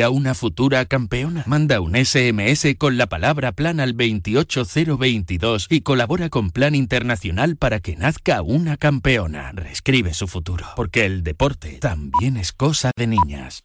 a una futura campeona? Manda un SMS con la palabra plan al 28022 y colabora con Plan Internacional para que nazca una campeona. Reescribe su futuro, porque el deporte también es cosa de niñas.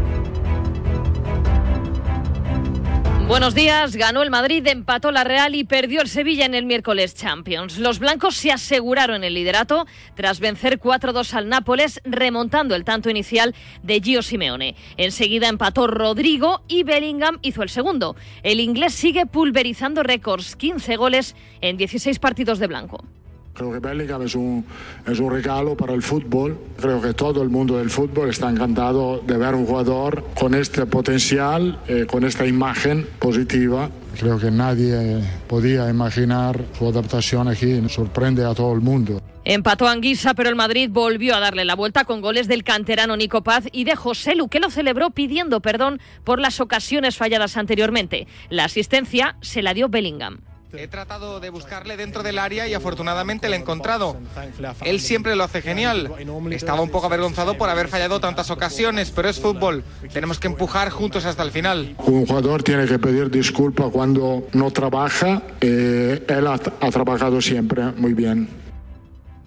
Buenos días, ganó el Madrid, empató la Real y perdió el Sevilla en el miércoles Champions. Los blancos se aseguraron el liderato tras vencer 4-2 al Nápoles, remontando el tanto inicial de Gio Simeone. Enseguida empató Rodrigo y Bellingham hizo el segundo. El inglés sigue pulverizando récords, 15 goles en 16 partidos de blanco. Creo que Bellingham es un, es un regalo para el fútbol. Creo que todo el mundo del fútbol está encantado de ver un jugador con este potencial, eh, con esta imagen positiva. Creo que nadie podía imaginar su adaptación aquí. Sorprende a todo el mundo. Empató Anguisa, pero el Madrid volvió a darle la vuelta con goles del canterano Nico Paz y de José Lu, que lo celebró pidiendo perdón por las ocasiones falladas anteriormente. La asistencia se la dio Bellingham. He tratado de buscarle dentro del área y afortunadamente le he encontrado. Él siempre lo hace genial. Estaba un poco avergonzado por haber fallado tantas ocasiones, pero es fútbol. Tenemos que empujar juntos hasta el final. Un jugador tiene que pedir disculpas cuando no trabaja. Eh, él ha, ha trabajado siempre muy bien.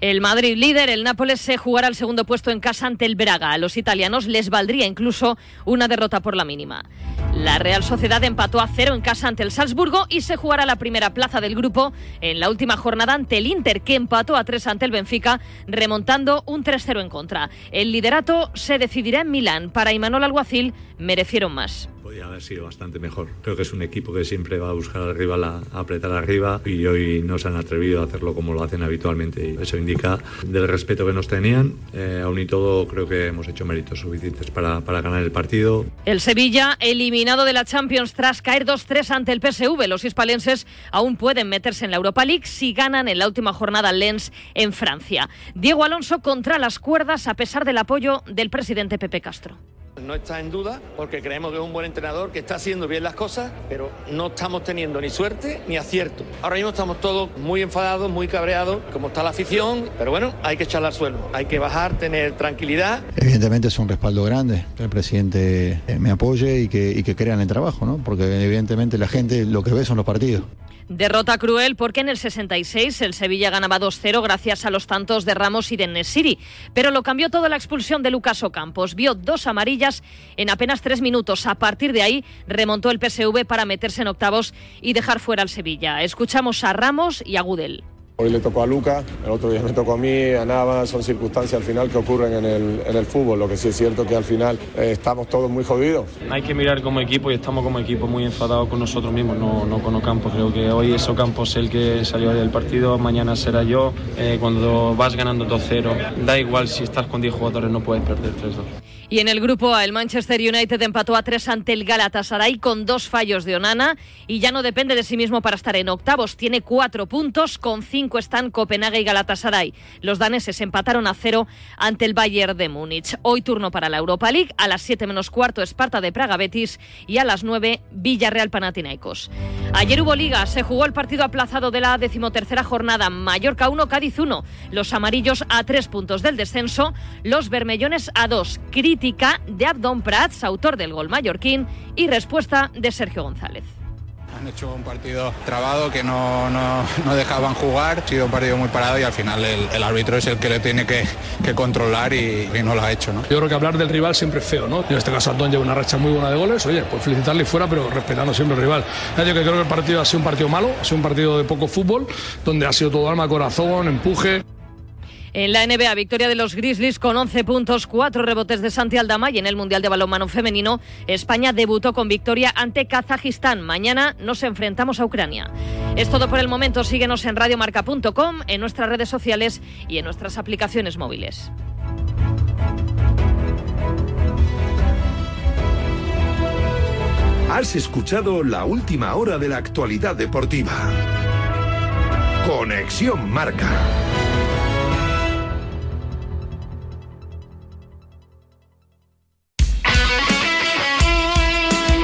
El Madrid líder, el Nápoles se jugará el segundo puesto en casa ante el Braga. A los italianos les valdría incluso una derrota por la mínima. La Real Sociedad empató a cero en casa ante el Salzburgo y se jugará la primera plaza del grupo en la última jornada ante el Inter, que empató a tres ante el Benfica, remontando un 3-0 en contra. El liderato se decidirá en Milán. Para Imanol Alguacil merecieron más podría haber sido bastante mejor. Creo que es un equipo que siempre va a buscar al rival a, apretar arriba y hoy no se han atrevido a hacerlo como lo hacen habitualmente y eso indica del respeto que nos tenían. Eh, aún y todo creo que hemos hecho méritos suficientes para, para ganar el partido. El Sevilla eliminado de la Champions tras caer 2-3 ante el PSV. Los hispalenses aún pueden meterse en la Europa League si ganan en la última jornada Lens en Francia. Diego Alonso contra las cuerdas a pesar del apoyo del presidente Pepe Castro. No está en duda porque creemos que es un buen entrenador que está haciendo bien las cosas, pero no estamos teniendo ni suerte ni acierto. Ahora mismo estamos todos muy enfadados, muy cabreados, como está la afición, pero bueno, hay que echarle al suelo, hay que bajar, tener tranquilidad. Evidentemente es un respaldo grande que el presidente me apoye y que, y que crea en el trabajo, ¿no? porque evidentemente la gente lo que ve son los partidos. Derrota cruel porque en el 66 el Sevilla ganaba 2-0 gracias a los tantos de Ramos y de Nesiri. Pero lo cambió toda la expulsión de Lucas Ocampos. Vio dos amarillas en apenas tres minutos. A partir de ahí remontó el PSV para meterse en octavos y dejar fuera al Sevilla. Escuchamos a Ramos y a Gudel. Hoy le tocó a Luca, el otro día me tocó a mí, a Nava, son circunstancias al final que ocurren en el, en el fútbol. Lo que sí es cierto que al final eh, estamos todos muy jodidos. Hay que mirar como equipo y estamos como equipo muy enfadados con nosotros mismos, no, no con Ocampo. Creo que hoy es Ocampo el que salió del partido, mañana será yo. Eh, cuando vas ganando 2-0, da igual si estás con 10 jugadores, no puedes perder 3-2. Y en el grupo A, el Manchester United empató a tres ante el Galatasaray con dos fallos de Onana y ya no depende de sí mismo para estar en octavos. Tiene cuatro puntos, con cinco están Copenhague y Galatasaray. Los daneses empataron a cero ante el Bayern de Múnich. Hoy turno para la Europa League, a las 7 menos cuarto Esparta de Praga Betis y a las 9 Villarreal Panathinaikos. Ayer hubo liga, se jugó el partido aplazado de la decimotercera jornada, Mallorca 1, Cádiz 1. Los amarillos a tres puntos del descenso, los bermellones a dos crítica de Abdon Prats, autor del gol mallorquín, y respuesta de Sergio González. Han hecho un partido trabado que no, no, no, dejaban jugar, ha sido un partido muy parado y al final el, el árbitro es el que le tiene que, que controlar y, y, no lo ha hecho. ¿no? Yo creo que hablar del rival siempre es feo, ¿no? En este caso Antón lleva una racha muy buena de goles, oye, pues felicitarle fuera, pero respetando siempre al rival. Yo que creo que el partido ha sido un partido malo, ha sido un partido de poco fútbol, donde ha sido todo alma, corazón, empuje. En la NBA, victoria de los Grizzlies con 11 puntos, 4 rebotes de Santi Aldama y en el Mundial de Balonmano Femenino, España debutó con victoria ante Kazajistán. Mañana nos enfrentamos a Ucrania. Es todo por el momento. Síguenos en radiomarca.com, en nuestras redes sociales y en nuestras aplicaciones móviles. Has escuchado la última hora de la actualidad deportiva. Conexión Marca.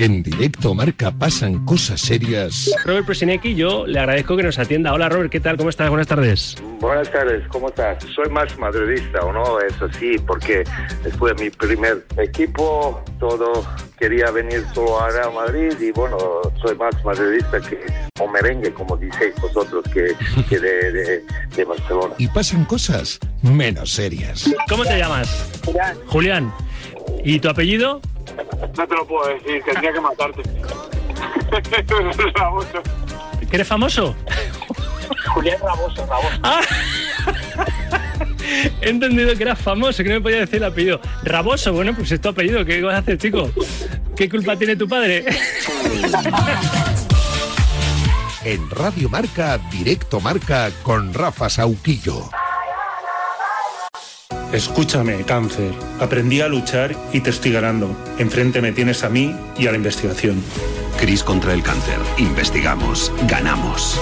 En directo Marca pasan cosas serias. Robert Presinecki, yo le agradezco que nos atienda. Hola Robert, ¿qué tal? ¿Cómo estás? Buenas tardes. Buenas tardes, ¿cómo estás? Soy más madridista, ¿o no? Eso sí, porque después de mi primer equipo, todo quería venir solo a Real Madrid y bueno, soy más madridista que o merengue, como dices vosotros, que, que de, de, de Barcelona. Y pasan cosas menos serias. ¿Cómo te llamas? Julián. Julián. ¿Y tu apellido? No te lo puedo decir, tendría que matarte. Raboso. ¿Que eres famoso? Julián Raboso, Raboso. Ah. He entendido que eras famoso, que no me podía decir el apellido. Raboso, bueno, pues es tu apellido. ¿Qué vas a hacer, chico? ¿Qué culpa tiene tu padre? En Radio Marca, directo Marca con Rafa Sauquillo. Escúchame, cáncer. Aprendí a luchar y te estoy ganando. Enfrente me tienes a mí y a la investigación. Cris contra el cáncer. Investigamos. Ganamos.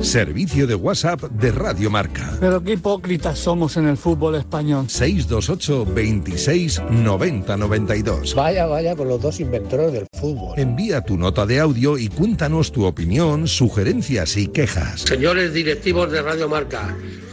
Servicio de WhatsApp de Radio Marca. Pero qué hipócritas somos en el fútbol español. 628 26 90 92. Vaya, vaya con los dos inventores del fútbol. Envía tu nota de audio y cuéntanos tu opinión, sugerencias y quejas. Señores directivos de Radio Marca,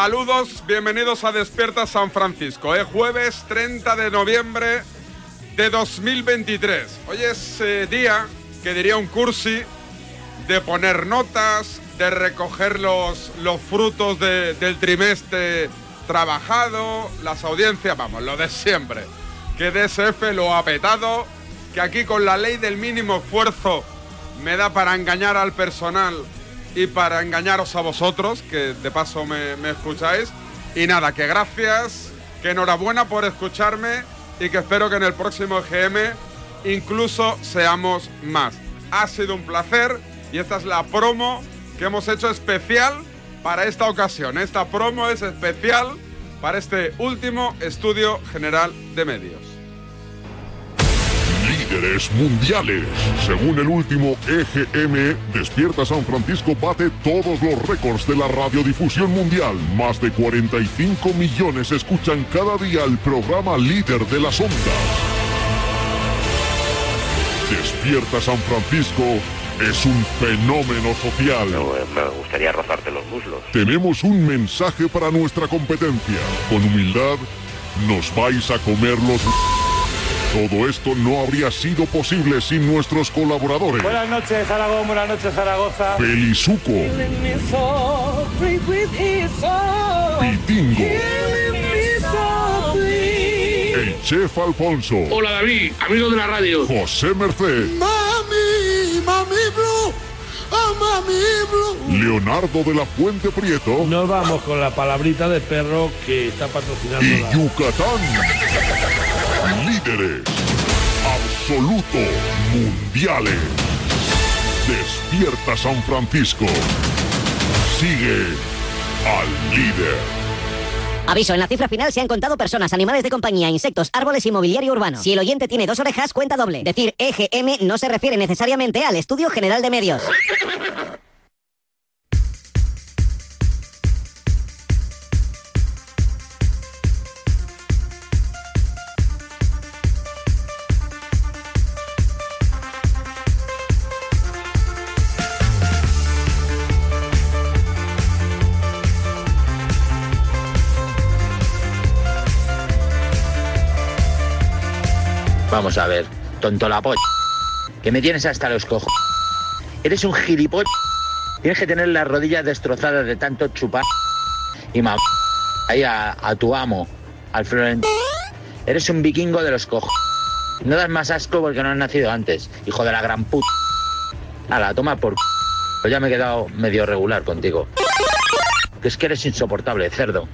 Saludos, bienvenidos a Despierta San Francisco. Es jueves 30 de noviembre de 2023. Hoy es eh, día, que diría un cursi, de poner notas, de recoger los, los frutos de- del trimestre trabajado, las audiencias, vamos, lo de siempre. Que DSF lo ha petado, que aquí con la ley del mínimo esfuerzo me da para engañar al personal y para engañaros a vosotros, que de paso me, escucháis. Y nada, que gracias, que enhorabuena por escucharme y que espero que en el próximo GM incluso seamos más. Ha sido un placer y esta es la promo que hemos hecho especial para esta ocasión. Esta promo es especial para este último estudio general de medios. Líderes mundiales. Según el último EGM, Despierta San Francisco bate todos los récords de la radiodifusión mundial. Más de 45 millones escuchan cada día el programa líder de las ondas. Despierta San Francisco es un fenómeno social. Me gustaría rozarte los muslos. Tenemos un mensaje para nuestra competencia. Con humildad, nos vais a comer los... Todo esto no habría sido posible sin nuestros colaboradores. Buenas noches, Aragón. Buenas noches, Zaragoza. Felizuco, Pitingo, el chef Alfonso, Hola David, amigo de la radio. José Merced, Mami, mami blue, oh. Leonardo de la Fuente Prieto Nos vamos con la palabrita de perro que está patrocinando y la... Yucatán. Líderes absoluto mundiales. Despierta San Francisco. Sigue al líder. Aviso, en la cifra final se han contado personas, animales de compañía, insectos, árboles y mobiliario urbano. Si el oyente tiene dos orejas, cuenta doble. Decir EGM no se refiere necesariamente al Estudio General de Medios. Vamos a ver, tonto la polla. Que me tienes hasta los cojos. Eres un gilipollas. Tienes que tener las rodillas destrozadas de tanto chupar. Y ma... Ahí a, a tu amo, al Florentino. Eres un vikingo de los cojos. No das más asco porque no has nacido antes, hijo de la gran puta. la toma por... Pues ya me he quedado medio regular contigo. Que es que eres insoportable, cerdo.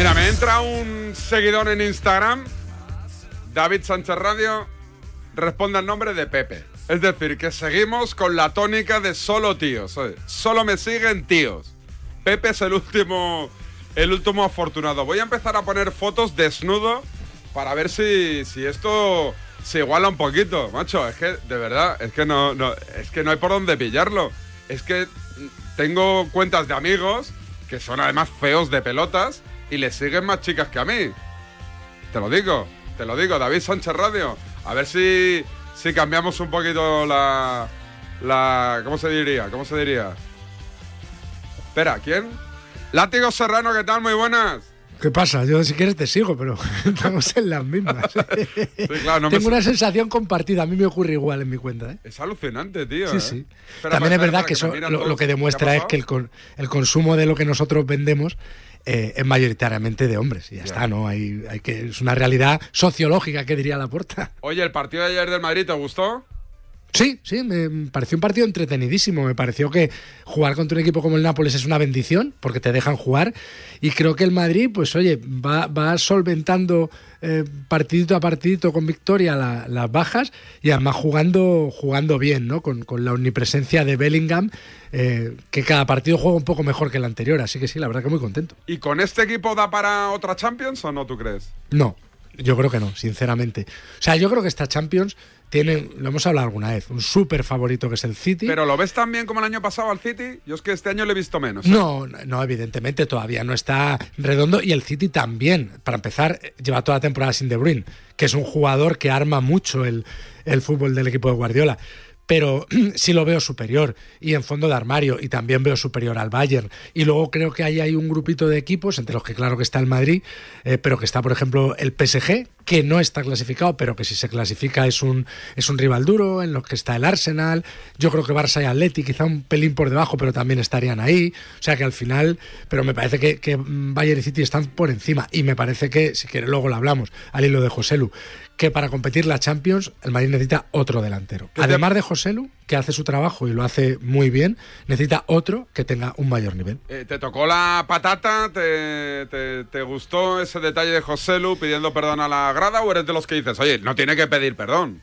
Mira, me entra un seguidor en Instagram, David Sánchez Radio, responde al nombre de Pepe. Es decir, que seguimos con la tónica de solo tíos. Solo me siguen tíos. Pepe es el último, el último afortunado. Voy a empezar a poner fotos desnudo para ver si, si esto se iguala un poquito, macho. Es que, de verdad, es que no, no, es que no hay por dónde pillarlo. Es que tengo cuentas de amigos que son además feos de pelotas y le siguen más chicas que a mí. Te lo digo, te lo digo, David Sánchez Radio. A ver si, si cambiamos un poquito la, la... ¿Cómo se diría? ¿Cómo se diría? Espera, ¿quién? Látigo Serrano, ¿qué tal? Muy buenas. ¿Qué pasa? Yo si quieres te sigo, pero estamos en las mismas. claro, no me Tengo una sensación compartida, a mí me ocurre igual en mi cuenta. ¿eh? Es alucinante, tío. Sí, ¿eh? sí. También es verdad que, eso lo, lo que ¿Qué ha demuestra es que el, con- el consumo de lo que nosotros vendemos eh, es mayoritariamente de hombres. Y ya, está, ¿no? Hay, hay que, es una realidad sociológica que diría la puerta. Oye, ¿el partido de ayer del Madrid te gustó? Sí, sí, me pareció un partido entretenidísimo. Me pareció que jugar contra un equipo como el Nápoles es una bendición, porque te dejan jugar. Y creo que el Madrid, pues oye, va, va solventando eh, partidito a partidito con victoria la- las bajas y además jugando, jugando bien, ¿no? Con, con la omnipresencia de Bellingham, eh, que cada partido juega un poco mejor que el anterior. Así que sí, la verdad que muy contento. ¿Y con este equipo da para otra Champions o no, tú crees? No, yo creo que no, sinceramente. O sea, yo creo que esta Champions tiene, lo hemos hablado alguna vez, un súper favorito que es el City. ¿Pero lo ves tan bien como el año pasado al City? Yo es que este año le he visto menos. ¿eh? No, no, evidentemente todavía no está redondo y el City también. Para empezar, lleva toda la temporada sin De Bruyne, que es un jugador que arma mucho el, el fútbol del equipo de Guardiola. Pero sí lo veo superior y en fondo de armario y también veo superior al Bayern. Y luego creo que ahí hay un grupito de equipos, entre los que claro que está el Madrid, eh, pero que está por ejemplo el PSG, que no está clasificado, pero que si se clasifica es un, es un rival duro, en los que está el Arsenal. Yo creo que Barça y Atleti quizá un pelín por debajo, pero también estarían ahí. O sea que al final, pero me parece que, Bayern y City están por encima. Y me parece que, si quieres luego lo hablamos, al hilo de Joselu, que para competir la Champions el Madrid necesita otro delantero. te- Además de Joselu, que hace su trabajo y lo hace muy bien, necesita otro que tenga un mayor nivel. Eh, ¿Te tocó la patata? ¿Te, te, te gustó ese detalle de Joselu pidiendo perdón a la grada o eres de los que dices, oye, no tiene que pedir perdón?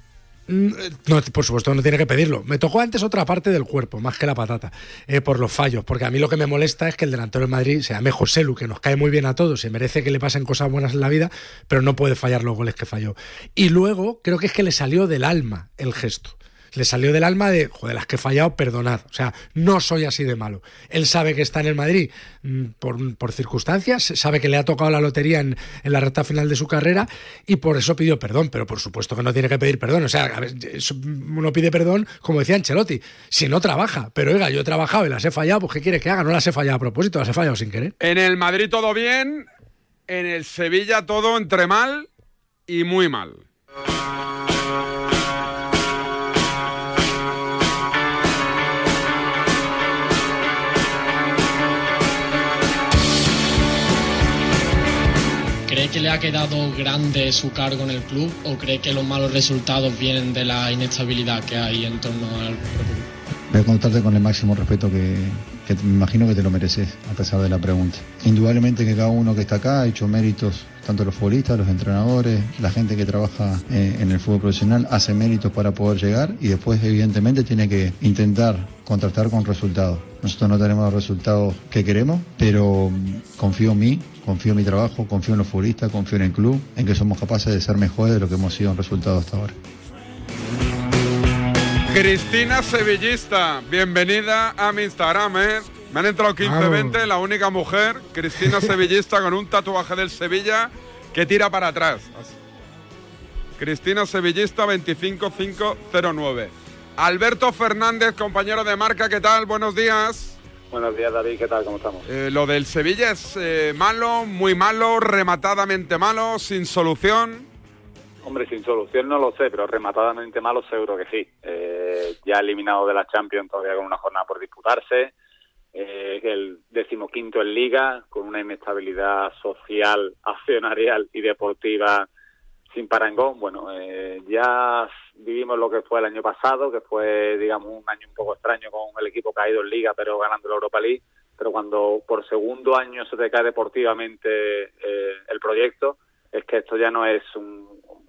Mm, No, por supuesto, no tiene que pedirlo. Me tocó antes otra parte del cuerpo, más que la patata, eh, por los fallos. Porque a mí lo que me molesta es que el delantero del Madrid se llame Joselu, que nos cae muy bien a todos, se merece que le pasen cosas buenas en la vida, pero no puede fallar los goles que falló. Y luego creo que es que le salió del alma el gesto. Le salió del alma de, joder, las que he fallado, perdonad. O sea, no soy así de malo. Él sabe que está en el Madrid mm, por, circunstancias, sabe que le ha tocado la lotería en, la recta final de su carrera y por eso pidió perdón. Pero por supuesto que no tiene que pedir perdón. O sea, a ver, uno pide perdón, como decía Ancelotti, si no trabaja. Pero oiga, yo he trabajado y las he fallado, pues ¿qué quiere que haga? No las he fallado a propósito, las he fallado sin querer. En el Madrid todo bien, en el Sevilla todo entre mal y muy mal. Que le ha quedado grande su cargo en el club o cree que los malos resultados vienen de la inestabilidad que hay en torno al propio Voy a contarte con el máximo respeto que, me imagino que te lo mereces, a pesar de la pregunta. Indudablemente que cada uno que está acá ha hecho méritos, tanto los futbolistas, los entrenadores, la gente que trabaja eh, en el fútbol profesional, hace méritos para poder llegar y después evidentemente tiene que intentar contrastar con resultados. Nosotros no tenemos los resultados que queremos, pero confío en mí, confío en mi trabajo, confío en los futbolistas, confío en el club, en que somos capaces de ser mejores de lo que hemos sido en resultados hasta ahora. Cristina Sevillista, bienvenida a mi Instagram, ¿eh? Me han entrado 15-20, la única mujer, Cristina Sevillista, con un tatuaje del Sevilla que tira para atrás. Cristina Sevillista 25509. Alberto Fernández, compañero de marca, ¿qué tal? Buenos días. Buenos días, David, ¿qué tal? ¿Cómo estamos? Eh, lo del Sevilla es eh, malo, muy malo, rematadamente malo, sin solución. Hombre, sin solución no lo sé, pero rematadamente malo seguro que sí. Eh, ya eliminado de la Champions todavía con una jornada por disputarse. Eh, el decimoquinto en Liga, con una inestabilidad social, accionarial y deportiva sin parangón. Bueno, eh, ya vivimos lo que fue el año pasado, que fue, digamos, un año un poco extraño con el equipo caído en Liga, pero ganando la Europa League. Pero cuando por segundo año se te cae deportivamente el proyecto, es que esto ya no es un,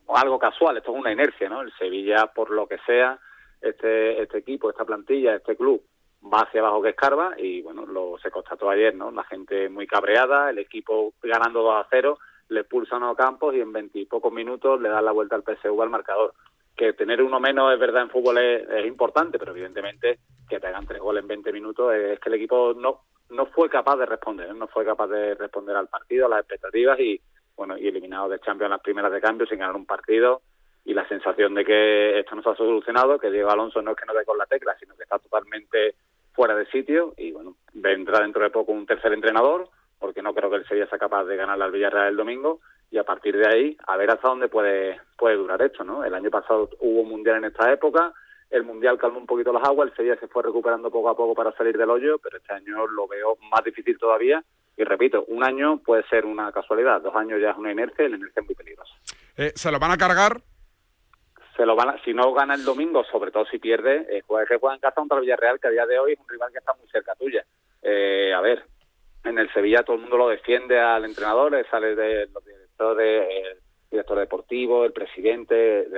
algo casual, esto es una inercia, ¿no? El Sevilla, por lo que sea, este, este equipo, esta plantilla, este club, va hacia abajo que escarba y bueno, lo se constató ayer, ¿no? La gente muy cabreada, el equipo ganando 2 a 0, le pulsan a campos y en veintipocos minutos le dan la vuelta al PSV al marcador. Que tener uno menos es verdad en fútbol es, importante, pero evidentemente que te tres goles en 20 minutos es que el equipo no no fue capaz de responder, no fue capaz de responder al partido, a las expectativas y, bueno, y eliminado de Champions las primeras de cambio sin ganar un partido y la sensación de que esto no se ha solucionado, que Diego Alonso no es que no dé con la tecla, sino que está totalmente fuera de sitio y bueno, vendrá dentro de poco un tercer entrenador, porque no creo que el Sevilla sea capaz de ganar al Villarreal el domingo y a partir de ahí a ver hasta dónde puede puede durar esto, ¿no? El año pasado hubo un mundial en esta época, el mundial calmó un poquito las aguas, el Sevilla se fue recuperando poco a poco para salir del hoyo, pero este año lo veo más difícil todavía y repito, un año puede ser una casualidad, dos años ya es una inercia y la inercia es muy peligrosa. Eh, ¿Se lo van a cargar? Se lo van si no gana el domingo, sobre todo si pierde, eh, pues que juega en casa contra el Villarreal, que a día de hoy es un rival que está muy cerca tuya. Eh, a ver, en el Sevilla todo el mundo lo defiende al entrenador, sale de los directores, el director deportivo, el presidente,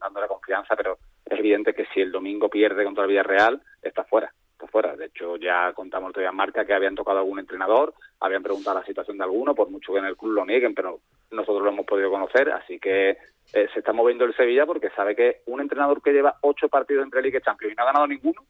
dándole confianza, pero es evidente que si el domingo pierde contra el Villarreal, está fuera está fuera. De hecho, ya contamos todavía en marca que habían tocado algún entrenador, habían preguntado la situación de alguno, por mucho que en el club lo nieguen, pero nosotros lo hemos podido conocer, así que eh, se está moviendo el Sevilla porque sabe que un entrenador que lleva ocho partidos entre Liga y Champions y no ha ganado ninguno,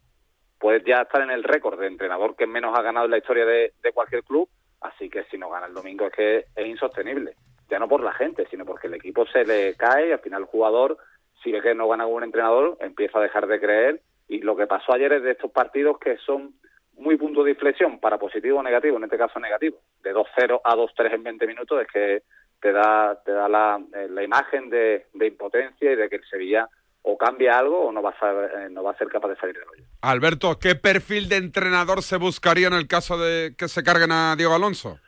puede ya estar en el récord de entrenador que menos ha ganado en la historia de, cualquier club, así que si no gana el domingo es que es insostenible, ya no por la gente, sino porque el equipo se le cae y al final el jugador, si ve que no gana un entrenador, empieza a dejar de creer. Y lo que pasó ayer es de estos partidos que son muy puntos de inflexión para positivo o negativo, en este caso negativo, de 2-0 a 2-3 en 20 minutos, es que te da, te da la, eh, la imagen de, de, impotencia y de que el Sevilla o cambia algo o no va, a ser, eh, no va a ser capaz de salir del hoyo. Alberto, ¿qué perfil de entrenador se buscaría en el caso de que se carguen a Diego Alonso?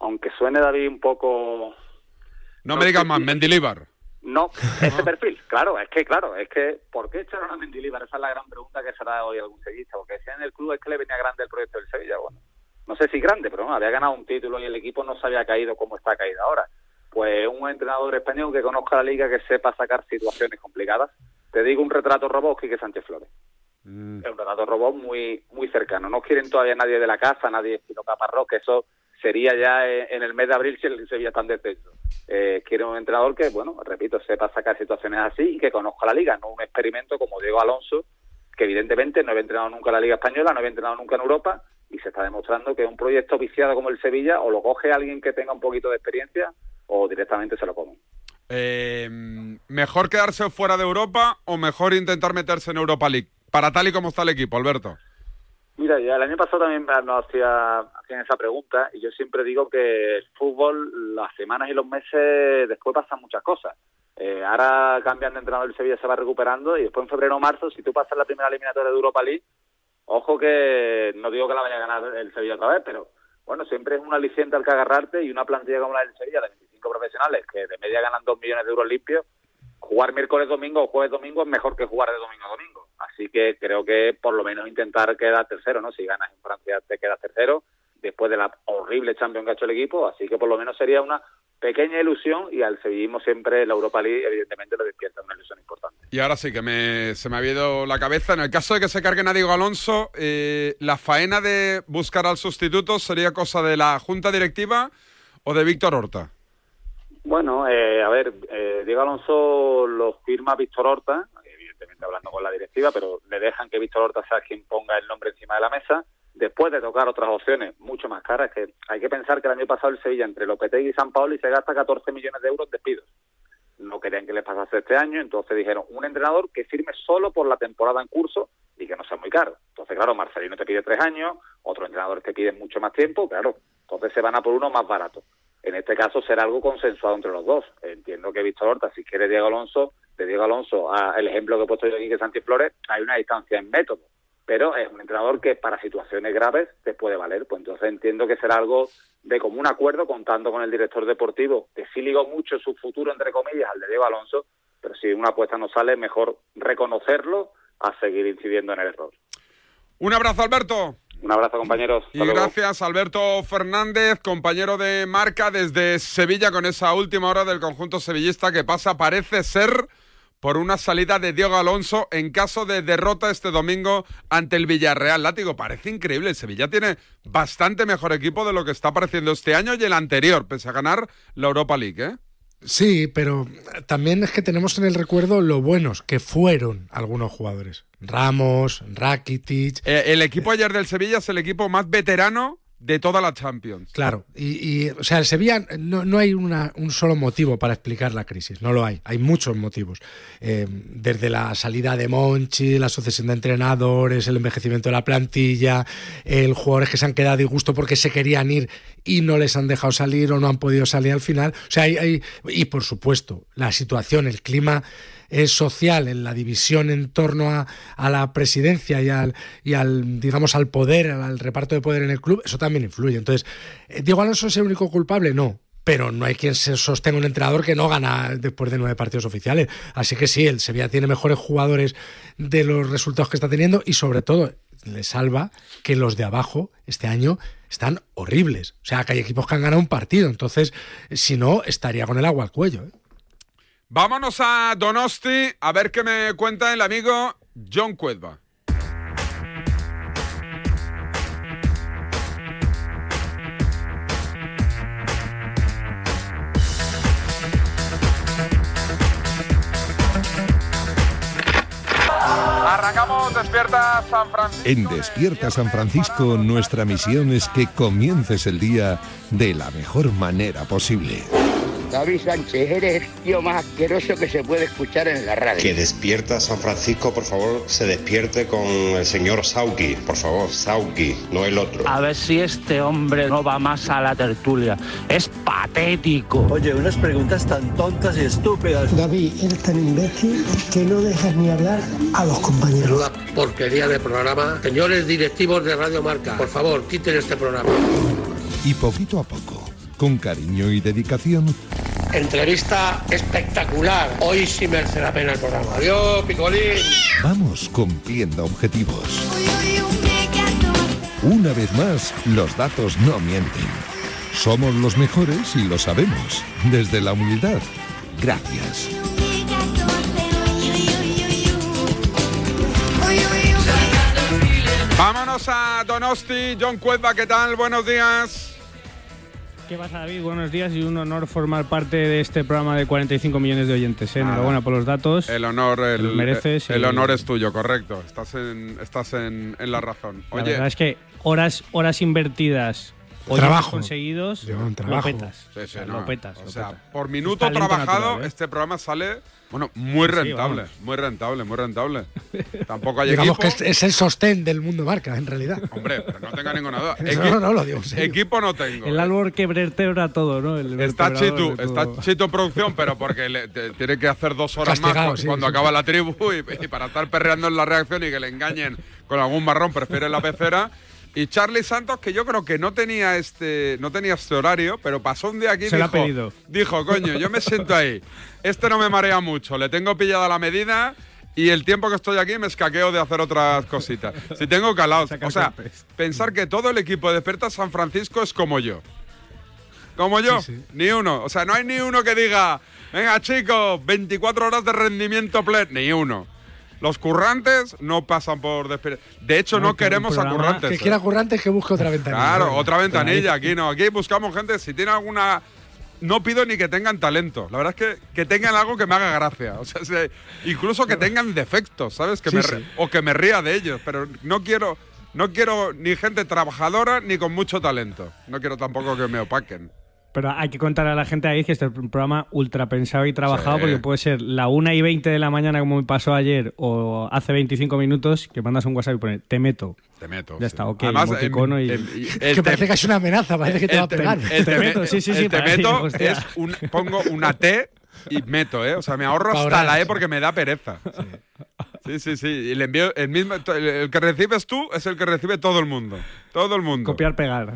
Aunque suene David un poco... No, me digas más, Mendilibar. No, ese perfil, claro, es que, claro, es que, ¿por qué echaron a Mendilibar? Esa es la gran pregunta que se da hoy algún sevillista, porque decía en el club es que le venía grande el proyecto del Sevilla, bueno, no sé si grande, pero no, había ganado un título y el equipo no se había caído como está caído ahora. Pues un entrenador español que conozca la liga, que sepa sacar situaciones complicadas. Te digo un retrato robot, que Sánchez Flores. Mm. Es un retrato robot muy muy cercano. No quieren todavía nadie de la casa, nadie estilo Caparrós, que eso sería ya en el mes de abril si el Sevilla está en descenso. Eh, quiere un entrenador que, bueno, repito, sepa sacar situaciones así y que conozca la liga, no un experimento como Diego Alonso, que evidentemente no había entrenado nunca en la Liga Española, no había entrenado nunca en Europa y se está demostrando que un proyecto viciado como el Sevilla o lo coge alguien que tenga un poquito de experiencia o directamente se lo come. Eh, ¿Mejor quedarse fuera de Europa o mejor intentar meterse en Europa League? Para tal y como está el equipo, Alberto. Mira, ya el año pasado también nos hacía, hacían esa pregunta y yo siempre digo que el fútbol, las semanas y los meses después pasan muchas cosas. Eh, ahora cambian de entrenador el Sevilla, se va recuperando y después en febrero o marzo, si tú pasas la primera eliminatoria de Europa League, ojo que no digo que la vaya a ganar el Sevilla otra vez, pero bueno, siempre es un aliciente al que agarrarte y una plantilla como la del Sevilla de 25 profesionales que de media ganan 2 millones de euros limpios, jugar miércoles domingo o jueves domingo es mejor que jugar de domingo a domingo. Así que creo que por lo menos intentar quedar tercero, ¿no? Si ganas en Francia te quedas tercero después de la horrible Champions que ha hecho el equipo, así que por lo menos sería una pequeña ilusión y al sevillismo siempre la Europa League evidentemente lo despierta una ilusión importante. Y ahora sí que me, se me ha ido la cabeza. En el caso de que se carguen a Diego Alonso, eh, ¿la faena de buscar al sustituto sería cosa de la Junta Directiva o de Víctor Horta? Bueno, eh, a ver, eh, Diego Alonso lo firma Víctor Horta, evidentemente hablando con la directiva, pero le dejan que Víctor Horta sea quien ponga el nombre encima de la mesa después de tocar otras opciones mucho más caras, que hay que pensar que el año pasado el Sevilla entre Lopetegui y San Paulo y se gasta 14 millones de euros en despidos. No querían que les pasase este año, entonces dijeron un entrenador que firme solo por la temporada en curso y que no sea muy caro. Entonces, claro, Marcelino te pide tres años, otros entrenadores te piden mucho más tiempo, claro, entonces se van a por uno más barato. En este caso será algo consensuado entre los dos. Entiendo que Víctor Horta, si quiere Diego Alonso, de Diego Alonso a el ejemplo que he puesto yo aquí que Santi Flores, hay una distancia en método pero es un entrenador que para situaciones graves te puede valer. Pues entonces entiendo que será algo de común acuerdo, contando con el director deportivo, que sí ligó mucho su futuro, entre comillas, al de Diego Alonso, pero si una apuesta no sale, mejor reconocerlo a seguir incidiendo en el error. Un abrazo, Alberto. Un abrazo, compañeros. y gracias, Alberto Fernández, compañero de marca desde Sevilla, con esa última hora del conjunto sevillista que pasa, parece ser por una salida de Diego Alonso en caso de derrota este domingo ante el Villarreal. Látigo, parece increíble. El Sevilla tiene bastante mejor equipo de lo que está apareciendo este año y el anterior, pese a ganar la Europa League, ¿eh? Sí, pero también es que tenemos en el recuerdo lo buenos que fueron algunos jugadores. Ramos, Rakitic. Eh, el equipo ayer del Sevilla es el equipo más veterano de toda la Champions. Claro, y, o sea, el Sevilla no, no hay una, un solo motivo para explicar la crisis, no lo hay, hay muchos motivos. Eh, desde la salida de Monchi, la sucesión de entrenadores, el envejecimiento de la plantilla, el jugadores que se han quedado disgusto porque se querían ir y no les han dejado salir o no han podido salir al final. O sea, hay, hay y por supuesto, la situación, el clima social, en la división en torno a, a la presidencia y al, y al, digamos, al poder, al, reparto de poder en el club, eso también influye. Entonces, eh, ¿Diego Alonso es el único culpable? No, pero no hay quien se sostenga un entrenador que no gana después de nueve partidos oficiales. Así que sí, el Sevilla tiene mejores jugadores de los resultados que está teniendo y sobre todo le salva que los de abajo este año están horribles. O sea, que hay equipos que han ganado un partido. Entonces, si no, estaría con el agua al cuello. ¿eh? Vámonos a Donosti a ver qué me cuenta el amigo John Cuedva. Arrancamos Despierta San Francisco. En Despierta San Francisco nuestra misión es que comiences el día de la mejor manera posible. David Sánchez, eres el tío más asqueroso que se puede escuchar en la radio. Que despierta San Francisco, por favor, se despierte con el señor Sauki, por favor, Sauki, no el otro. A ver si este hombre no va más a la tertulia. Es patético. Oye, unas preguntas tan tontas y estúpidas. David, eres tan imbécil que no dejas ni hablar a los compañeros. Una porquería de programa. Señores directivos de Radio Marca, por favor, quiten este programa. Y poquito a poco, con cariño y dedicación, Entrevista espectacular. Hoy sí merece la pena el programa. Adiós, Picolín. vamos cumpliendo objetivos. Una vez más, los datos no mienten. Somos los mejores y lo sabemos. Desde la humildad. Gracias. Vámonos a Donosti. John Cuedva, ¿qué tal? Buenos días. ¿Qué pasa, David? Buenos días y un honor formar parte de este programa de 45 millones de oyentes. ¿eh? Enhorabuena por los datos. El honor, el, Lo mereces el y- honor es tuyo, correcto. Estás en, estás en, en la razón. La Oye, verdad es que horas, horas invertidas, oyentes Trabajo. conseguidos, Lleva un lo trabajo. petas. Sí, sí, O sea, no. Lo petas. O sea, petas. por minuto trabajado, natural, ¿eh? este programa sale, bueno, muy Sí, rentable, vamos. muy rentable, muy rentable. Tampoco hay Digamos equipo. que es, es el sostén del mundo marca, en realidad. Hombre, pero no tenga ninguna duda. No, Equi- no, no, lo digo en serio. Equipo no tengo. El árbol que vertebra todo, ¿no? El Está de está en producción, pero porque le- te- tiene que hacer dos horas Castigado, más sí, cuando sí. acaba la tribu y, y para estar perreando en la reacción y que le engañen con algún marrón prefiere la pecera. Y Charlie Santos, que yo creo que no tenía este, no tenía este horario, pero pasó un día aquí y Se lo ha dijo, pedido. dijo, coño, yo me siento ahí. Este no me marea mucho, le tengo pillada la medida y el tiempo que estoy aquí me escaqueo de hacer otras cositas. Si tengo calados. O sea, pensar que todo el equipo de Desperta San Francisco es como yo. Como yo, ni uno. O sea, no hay ni uno que diga, venga chicos, 24 horas de rendimiento pleno. Ni uno. Los currantes no pasan por despe- De hecho, no, No, que un queremos a currantes. Que quiera currantes que busque otra ventanilla. Claro, otra ventanilla. Aquí no. Aquí buscamos gente. Si tiene alguna. No pido ni que tengan talento. La verdad es que, que tengan algo que me haga gracia. O sea, se- incluso que tengan defectos, ¿sabes? Que Sí, me sí. O que me ría de ellos. Pero no quiero. No quiero ni gente trabajadora ni con mucho talento. No quiero tampoco que me opaquen. Pero hay que contar a la gente ahí que este es un programa ultra pensado y trabajado Sí. porque puede ser la 1 y 20 de la mañana como me pasó ayer o hace 25 minutos que mandas un WhatsApp y pones te meto. Te meto. Ya está, ok. Además, emoticono em- y- em- y- que el te- parece que es una amenaza, parece que te va a el te- pegar. el Te te meto, me- sí, sí, sí, el te meto es un, pongo una T y meto, ¿eh? O sea, me ahorro hasta la E sí. porque me da pereza. Sí, sí, sí. Y le envío el mismo. El, el que recibes tú es el que recibe todo el mundo. Todo el mundo. Copiar, pegar.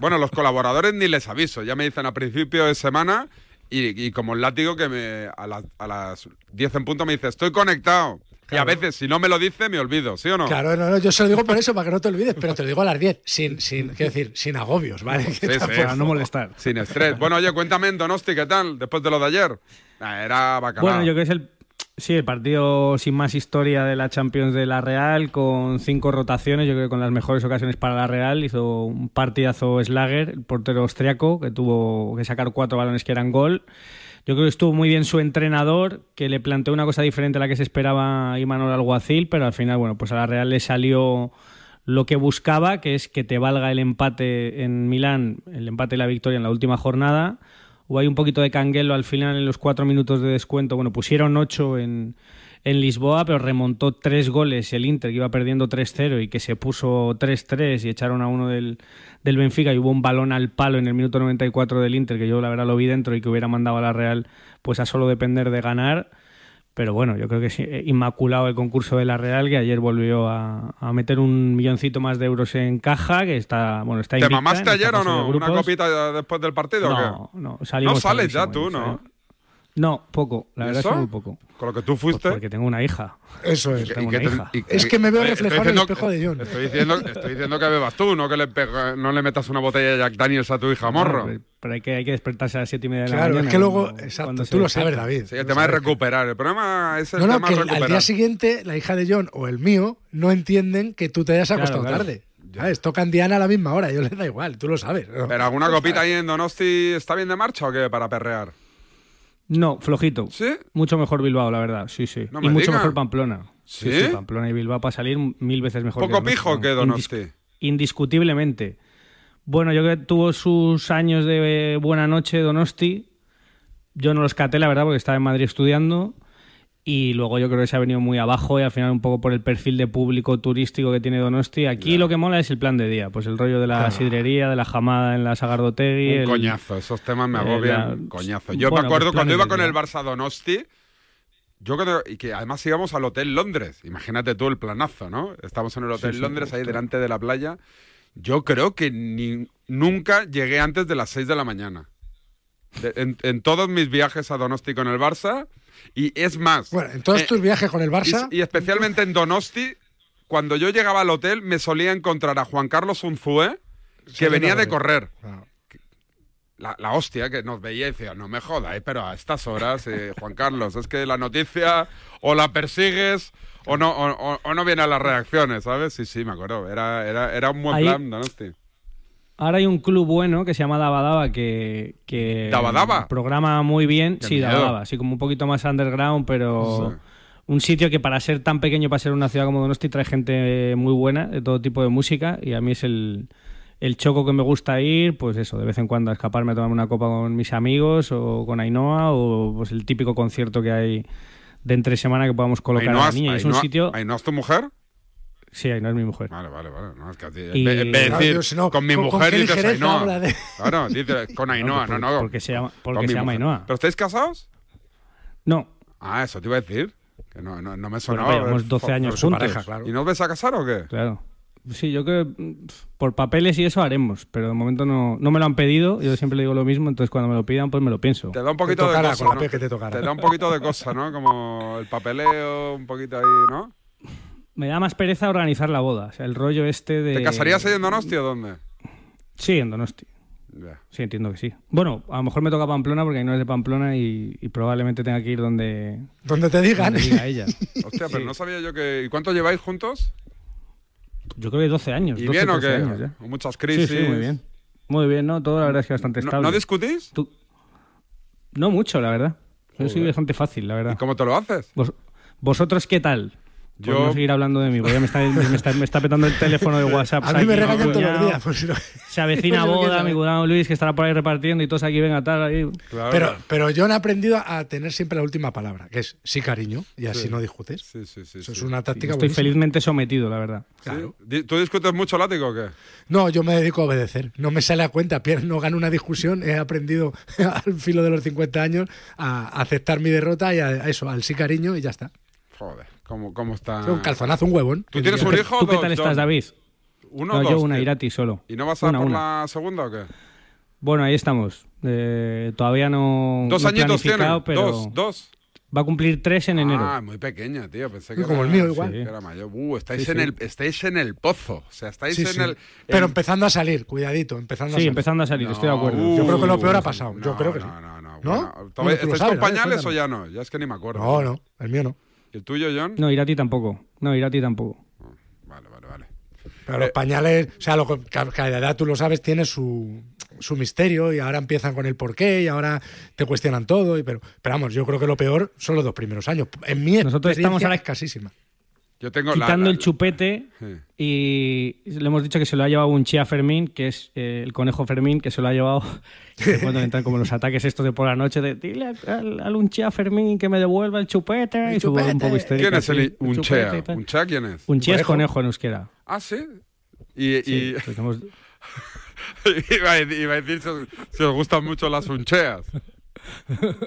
Bueno, los colaboradores ni les aviso. Ya me dicen a principio de semana y, y como el látigo que me, a, las- a las 10 en punto me dice, estoy conectado. Y a veces, si no me lo dice, me olvido, ¿sí o no? Claro, no, no, yo se lo digo por eso, para que no te olvides, pero te lo digo a las 10, sin, sin, quiero decir, sin agobios, ¿vale? Sí, sí. Para no molestar. Sin estrés. Bueno, oye, cuéntame en Donosti, ¿qué tal? Después de lo de ayer. Ah, Era bacalao. Bueno, yo creo que es el, sí, el partido sin más historia de la Champions de la Real, con cinco rotaciones, yo creo que con las mejores ocasiones para la Real. Hizo un partidazo Slager, el portero austriaco, que tuvo que sacar cuatro balones que eran gol. Yo creo que estuvo muy bien su entrenador, que le planteó una cosa diferente a la que se esperaba Imanol Alguacil, pero al final, bueno, pues a la Real le salió lo que buscaba, que es que te valga el empate en Milán, el empate y la victoria en la última jornada. Hubo ahí un poquito de canguelo al final en los cuatro minutos de descuento. Bueno, pusieron ocho en, en Lisboa, pero remontó tres goles el Inter, que iba perdiendo 3-0 y que se puso 3-3 y echaron a uno del, del Benfica y hubo un balón al palo en el minuto 94 del Inter, que yo la verdad lo vi dentro y que hubiera mandado a la Real pues a solo depender de ganar. Pero bueno, yo creo que es eh, inmaculado el concurso de la Real, que ayer volvió a, a meter un milloncito más de euros en caja, que está, bueno, está ¿Te mamaste ayer o no? ¿Una copita después del partido o No, qué? no, salimos No sales ya tú, ¿no? No, poco, la ¿Y verdad es que muy poco. Con lo que tú fuiste. Pues porque tengo una hija. Eso es. Tengo una te- hija. y- Es que me veo reflejado en el espejo de John. Estoy diciendo, estoy diciendo que bebas tú, no que le pega- no le metas una botella de Jack Daniels a tu hija morro. Pero, pero hay, que, hay que despertarse a las siete y media de la Claro, mañana. es que luego, cuando- exacto, cuando tú lo sabes. David. Sí, el tema es recuperar. El problema es el No, no, tema que es al recuperar. día siguiente la hija de John o el mío no entienden que tú te hayas Claro, acostado claro. tarde. ¿Sabes? Tocan Diana a la misma hora, yo les da igual, tú lo sabes. ¿no? Pero alguna copita ahí en Donosti está bien de marcha o qué para perrear. No, flojito. ¿Sí? Mucho mejor Bilbao, la verdad. Sí, sí. No y mucho mejor Pamplona. ¿Sí? Pamplona y Bilbao para salir mil veces mejor. Poco que pijo que Donosti. Indis- indiscutiblemente. Bueno, yo creo que tuvo sus años de buena noche Donosti. Yo no los caté, la verdad, porque estaba en Madrid estudiando. Y luego yo creo que se ha venido muy abajo y al final un poco por el perfil de público turístico que tiene Donosti. Aquí lo que mola es el plan de día, pues el rollo de la sidrería, de la jamada en la Sagardotegui. Un el- coñazo, esos temas me eh, agobian. la- coñazo. Yo Bueno, me acuerdo pues cuando planes iba con el Barça Donosti, yo creo, y que además íbamos al Hotel Londres. Imagínate tú el planazo, ¿no? Estamos en el Hotel Sí, sí, Londres, ahí delante de la playa. Yo creo que ni- nunca llegué antes de las 6 de la mañana. De- en, en todos mis viajes a Donosti con el Barça. Y es más. Bueno, en todos eh, tus viajes con el Barça, y, y especialmente en Donosti, cuando yo llegaba al hotel, me solía encontrar a Juan Carlos Unzué, que venía de correr. La, la hostia que nos veía y decía, no me jodáis, pero a estas horas, eh, Juan Carlos, es que la noticia o la persigues o no, o, o- o no viene a las reacciones, ¿sabes? Sí, sí, me acuerdo. Era, era, era un buen Ahí- plan, Donosti. Ahora hay un club bueno que se llama Dabadaba que, que ¿Daba Daba? programa muy bien. Qué sí, miedo. Dabadaba, así como un poquito más underground, pero un sitio que para ser tan pequeño, para ser una ciudad como Donosti, trae gente muy buena de todo tipo de música y a mí es el, el choco que me gusta ir, pues eso, de vez en cuando a escaparme a tomarme una copa con mis amigos o con Ainhoa o pues el típico concierto que hay de entre semana que podamos colocar a Ainhoa la niña. Y es un Ainhoa- sitio... ¿Ainhoa es tu mujer? Sí, Ainhoa es mi mujer. Vale, vale, vale. No, es que a ti- Y- en vez- de decir, yo, si no, con mi ¿con- con mujer qué dices Ainhoa. de- Claro, dices con Ainhoa, no, no. Porque se llama, porque con se llama. Ainhoa. ¿Pero estáis casados? No. Ah, eso te iba a decir. Que no, no, no me sonaba. llevamos ver, 12 por- años juntos. pareja, claro. ¿Y no os vais a casar o qué? Claro. Sí, yo creo que por papeles y eso haremos, pero de momento no, no me lo han pedido, yo siempre digo lo mismo, entonces cuando me lo pidan pues me lo pienso. Te da un poquito de cosa, con ¿no? que te da un poquito de cosa, ¿no? Como el papeleo, un poquito ahí, ¿no? Me da más pereza organizar la boda, o sea, el rollo este de... ¿Te casarías ahí en Donosti o dónde? Sí, en Donosti. Ya. Sí, entiendo que sí. Bueno, a lo mejor me toca Pamplona porque no es de Pamplona y, y probablemente tenga que ir donde... Donde te digan. donde diga ella. Hostia, pero no sabía yo que... ¿Y cuánto lleváis juntos? Yo creo que 12 años. ¿Y 12, bien o 13 qué? años. Muchas Sí, crisis. sí, muy bien. Muy bien, ¿no? Todo la verdad es que bastante ¿No, estable. ¿no discutís? Tú- No mucho, la verdad. Yo soy bastante fácil, la verdad. ¿Y cómo te lo haces? Vos- ¿Vosotros qué tal? Yo- no seguir hablando de mí, porque ya me está, me está, me está petando el teléfono de WhatsApp. A mí me regañan mi todos los días. pues, no- Se avecina quiero boda, mi cuñado Luis, que estará por ahí repartiendo y todos aquí, venga, tal, ahí. Pero, pero yo he aprendido a tener siempre la última palabra, que es sí, cariño, y así Sí. no discutes. Sí, sí, sí. Eso es una táctica Estoy buenísima. felizmente sometido, la verdad. Claro. ¿Tú discutes mucho látigo o qué? No, yo me dedico a obedecer. No me sale a cuenta. No gano una discusión. He aprendido al filo de los 50 años a aceptar mi derrota y a, a eso, al sí cariño y ya está. Joder, ¿cómo, cómo está...? Un calzonazo, un huevón. ¿Tú tienes un hijo o ¿Tú qué dos, tal estás? David? ¿Uno No, o yo dos? una, tío? Irati solo. ¿Y no vas a Una, por una. la segunda o qué? Bueno, ahí estamos. Eh, todavía no. ¿Dos no añitos tiene? pero ¿Dos? ¿Dos? Va a cumplir tres en enero. Ah, muy pequeña, tío. Pensé que Como era- el mío igual. que era mayor. Uh, estáis, Sí, en sí. El, estáis en el pozo. O sea, estáis Sí, en sí. el... Pero en- empezando a salir, cuidadito, empezando a Sí, salir. empezando a salir, estoy de acuerdo. Uh, Yo creo que lo peor ha sí, pasado. no, Yo creo que sí. No, no, no. ¿No? bueno, Bueno, ¿todavía tú lo ¿Estáis con pañales o ya no? Ya es que ni me acuerdo. No, no, el mío no. ¿Y el tuyo, John? No, Irati tampoco. No, Irati tampoco. Vale, vale, vale. Pero los pañales, o sea, lo que ca- cada edad tú lo sabes, tiene su, su misterio y ahora empiezan con el porqué y ahora te cuestionan todo. Y, pero, pero vamos, yo creo que lo peor son los dos primeros años. En mi Nosotros estamos ahora- escasísima. Yo tengo la- Quitando la- el chupete y le hemos dicho que se lo ha llevado un chía Fermín, que es eh, el conejo Fermín, que se lo ha llevado cuando entran como los ataques estos de por la noche de dile al, al unchea Fermín que me devuelva el chupete y su voz un poco. ¿Quién es el Unchea? chupete. ¿Unchea quién es? Unchea es Conejo. en euskera. Ah, sí. Y, Sí, y- pues hemos- iba, a, iba a decir si os, si os gustan mucho las uncheas.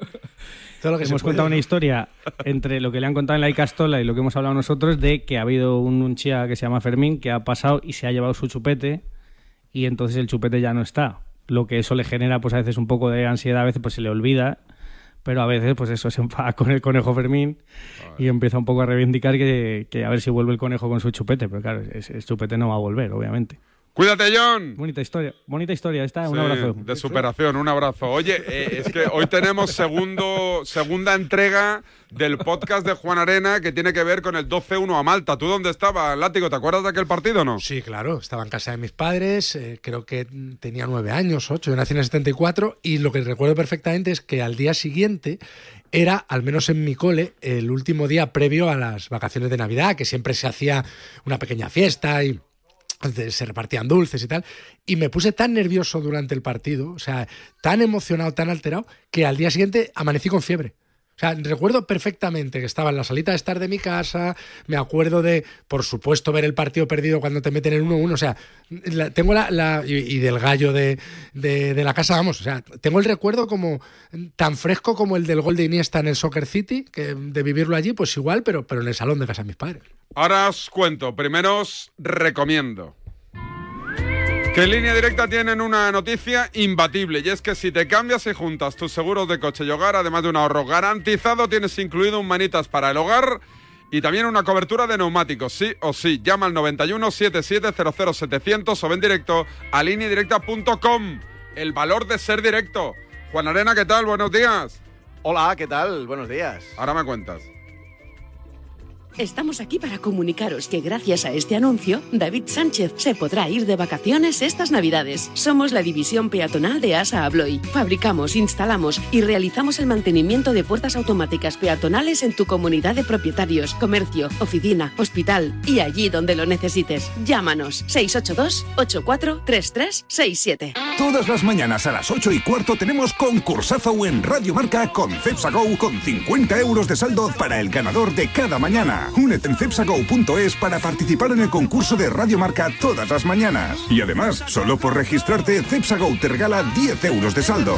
Todo lo que se hemos contado una historia entre lo que le han contado en la Icastola y lo que hemos hablado nosotros de que ha habido un unchea que se llama Fermín que ha pasado y se ha llevado su chupete y entonces el chupete ya no está. Lo que eso le genera pues a veces un poco de ansiedad, a veces pues se le olvida, pero a veces pues eso se enfada con el conejo Fermín y empieza un poco a reivindicar que, que a ver si vuelve el conejo con su chupete, pero claro, ese chupete no va a volver, obviamente. Cuídate, John. Bonita historia, bonita historia esta, un Sí, abrazo. De superación, un abrazo. Oye, eh, es que hoy tenemos segundo, segunda entrega del podcast de Juan Arena que tiene que ver con el 12-1 a Malta. ¿Tú dónde estabas, Látigo? ¿Te acuerdas de aquel partido o no? Sí, claro, estaba en casa de mis padres, eh, creo que tenía nueve años, ocho, yo nací en el 74 y lo que recuerdo perfectamente es que al día siguiente era, al menos en mi cole, el último día previo a las vacaciones de Navidad, que siempre se hacía una pequeña fiesta y se repartían dulces y tal, y me puse tan nervioso durante el partido, o sea, tan emocionado, tan alterado, que al día siguiente amanecí con fiebre. Sea, recuerdo perfectamente que estaba en la salita de estar de mi casa, me acuerdo de, por supuesto, ver el partido perdido cuando te meten el 1-1, o sea, tengo la, y del gallo de, de- de la casa, vamos, o sea, tengo el recuerdo como tan fresco como el del gol de Iniesta en el Soccer City, que de vivirlo allí, pues igual, pero, pero en el salón de casa de mis padres. Ahora os cuento. Primero os recomiendo. Que en línea directa tienen una noticia imbatible y es que si te cambias y juntas tus seguros de coche y hogar, además de un ahorro garantizado, tienes incluido un manitas para el hogar y también una cobertura de neumáticos, sí o sí. Llama al 91 77 00 700 o ven directo a lineadirecta.com. El valor de ser directo. Juan Arena, ¿qué tal? Buenos días. Hola, ¿qué tal? Buenos días. Ahora me cuentas. Estamos aquí para comunicaros que gracias a este anuncio, David Sánchez se podrá ir de vacaciones estas Navidades. Somos la división peatonal de ASA Abloy. Fabricamos, instalamos y realizamos el mantenimiento de puertas automáticas peatonales en tu comunidad de propietarios, comercio, oficina, hospital y allí donde lo necesites. Llámanos 682 843367. Todas las mañanas a las 8 y cuarto tenemos concursazo en Radio Marca con Cepsa Go con 50 euros de saldo para el ganador de cada mañana. Únete en cepsago.es para participar en el concurso de Radio Marca todas las mañanas. Y además, solo por registrarte, Cepsago te regala 10 euros de saldo.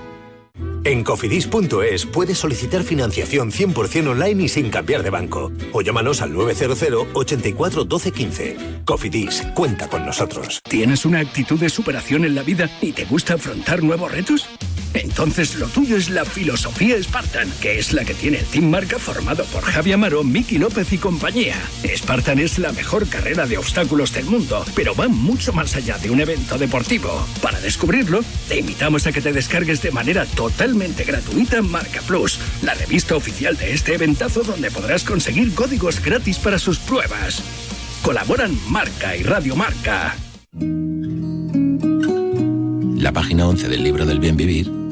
En cofidis.es puedes solicitar financiación 100% online y sin cambiar de banco. O llámanos al 900 84 12 15. Cofidis, cuenta con nosotros. ¿Tienes una actitud de superación en la vida y te gusta afrontar nuevos retos? Entonces lo tuyo es la filosofía Spartan, que es la que tiene el Team Marca formado por Javi Amaro, Miki López y compañía. Spartan es la mejor carrera de obstáculos del mundo, pero va mucho más allá de un evento deportivo. Para descubrirlo, te invitamos a que te descargues de manera totalmente gratuita Marca Plus, la revista oficial de este eventazo donde podrás conseguir códigos gratis para sus pruebas. Colaboran Marca y Radio Marca. La página 11 del libro del bien vivir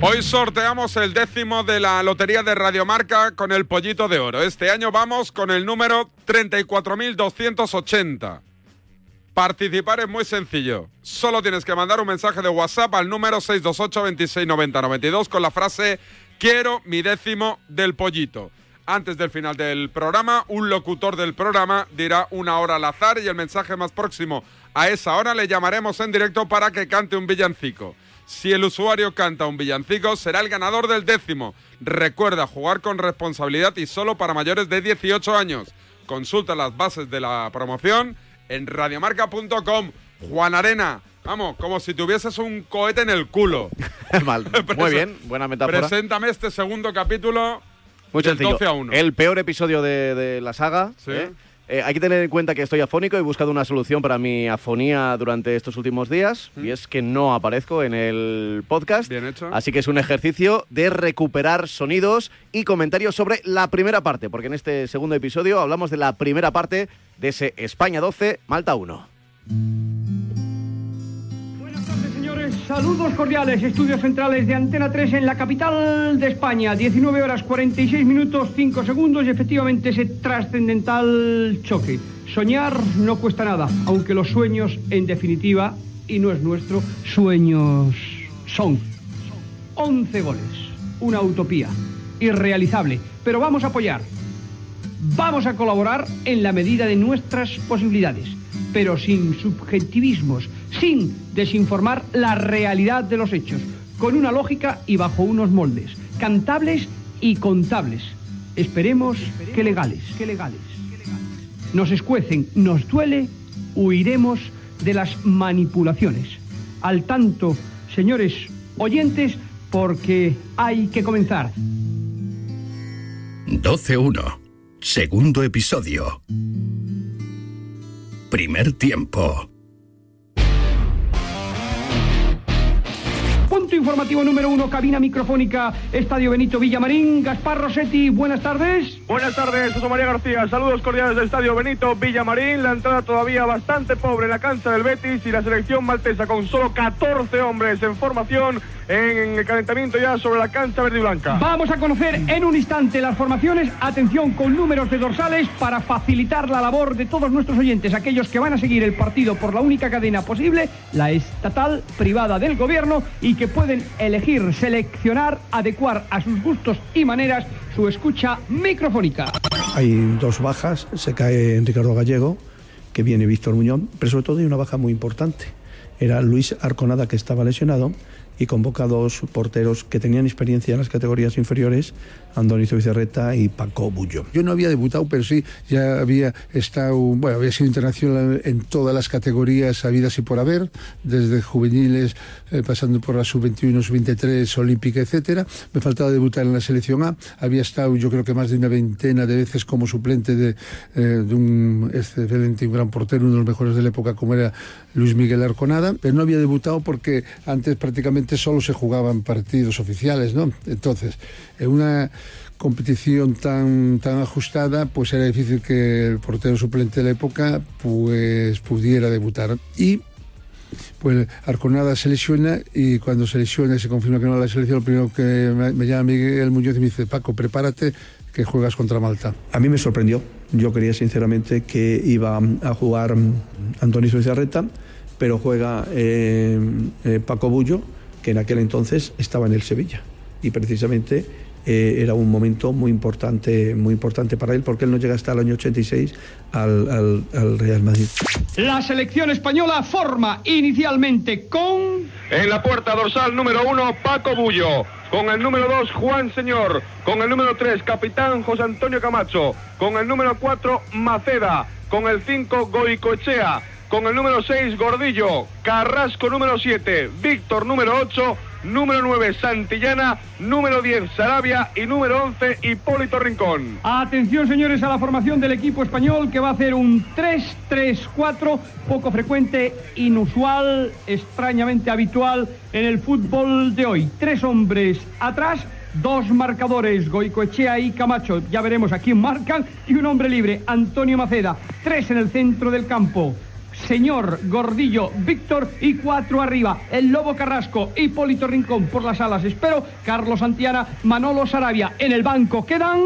Hoy sorteamos el décimo de la Lotería de Radiomarca con el pollito de oro. Este año vamos con el número 34.280. Participar es muy sencillo. Solo tienes que mandar un mensaje de WhatsApp al número 628 2690 92 con la frase Quiero mi décimo del pollito. Antes del final del programa, un locutor del programa dirá una hora al azar y el mensaje más próximo a esa hora le llamaremos en directo para que cante un villancico. Si el usuario canta un villancico, será el ganador del décimo. Recuerda jugar con responsabilidad y solo para mayores de 18 años. Consulta las bases de la promoción en radiomarca.com. Juan Arena, vamos, como si tuvieses un cohete en el culo. Mal. Muy bien, buena metáfora. Preséntame este segundo capítulo. Muy del sencillo. 12 a 1. El peor episodio de, de la saga. Sí. ¿eh? Eh, hay que tener en cuenta que estoy afónico. He buscado una solución para mi afonía durante estos últimos días y es que no aparezco en el podcast. Bien hecho. Así que es un ejercicio de recuperar sonidos y comentarios sobre la primera parte, porque en este segundo episodio hablamos de la primera parte de ese España 12, Malta 1. Saludos cordiales, estudios centrales de Antena 3 en la capital de España, 19 horas 46 minutos 5 segundos y efectivamente ese trascendental choque. Soñar no cuesta nada, aunque los sueños, en definitiva, y no es nuestro, sueños son. 11 goles, una utopía, irrealizable, pero vamos a apoyar. Vamos a colaborar en la medida de nuestras posibilidades, pero sin subjetivismos, sin desinformar la realidad de los hechos, con una lógica y bajo unos moldes, cantables y contables. Esperemos que legales, que legales. Nos escuecen, nos duele, huiremos de las manipulaciones. Al tanto, señores oyentes, porque hay que comenzar. 12-1. Segundo episodio. Primer tiempo. Punto informativo número uno, cabina microfónica, Estadio Benito Villamarín. Gaspar Rossetti, buenas tardes. Buenas tardes, José María García. Saludos cordiales del Estadio Benito Villamarín. La entrada todavía bastante pobre en la cancha del Betis y la selección maltesa con solo 14 hombres en formación en el calentamiento ya sobre la cancha verde y blanca. Vamos a conocer en un instante las formaciones. Atención con números de dorsales para facilitar la labor de todos nuestros oyentes, aquellos que van a seguir el partido por la única cadena posible, la estatal privada del gobierno, y que pueden elegir, seleccionar, adecuar a sus gustos y maneras su escucha microfónica. Hay dos bajas, se cae Ricardo Gallego, que viene Víctor Muñoz, pero sobre todo hay una baja muy importante. Era Luis Arconada que estaba lesionado y convoca dos porteros que tenían experiencia en las categorías inferiores, Andonizo Vicerreta y Paco Bullo. Yo no había debutado, pero sí ya había estado, bueno, había sido internacional en todas las categorías habidas y por haber, desde juveniles, eh, pasando por la sub-21, sub-23, olímpica, etcétera. Me faltaba debutar en la selección A. Había estado, yo creo que más de una veintena de veces como suplente de, eh, de un excelente y un gran portero, uno de los mejores de la época, como era Luis Miguel Arconada, pero no había debutado porque antes prácticamente solo se jugaban partidos oficiales, ¿no? Entonces, en una competición tan, tan ajustada, pues era difícil que el portero suplente de la época pues pudiera debutar. Y pues Arconada se lesiona y cuando se lesiona y se confirma que no la selección, lo primero que me, llama Miguel Muñoz y me dice, Paco, prepárate que juegas contra Malta. A mí me sorprendió. Yo creía sinceramente que iba a jugar Antonio Bizarreta, pero juega eh, eh, Paco Bullo, que en aquel entonces estaba en el Sevilla. Y precisamente eh, era un momento muy importante, muy importante para él, porque él no llega hasta el año 86 al, al, al Real Madrid. La selección española forma inicialmente con... En la puerta dorsal número uno, Paco Bullo. Con el número 2, Juan Señor. Con el número 3, capitán José Antonio Camacho. Con el número 4, Maceda. Con el 5, Goicoechea. Con el número 6, Gordillo. Carrasco número 7. Víctor número 8. Número 9, Santillana. Número 10, Sarabia. Y número 11, Hipólito Rincón. Atención, señores, a la formación del equipo español que va a hacer un 3-3-4, poco frecuente, inusual, extrañamente habitual en el fútbol de hoy. Tres hombres atrás. Dos marcadores, Goicoechea y Camacho. Ya veremos a quién marcan. Y un hombre libre, Antonio Maceda. Tres en el centro del campo. Señor Gordillo, Víctor y cuatro arriba. El Lobo Carrasco, Hipólito Rincón por las alas. Espero, Carlos Santiana, Manolo Sarabia. En el banco quedan.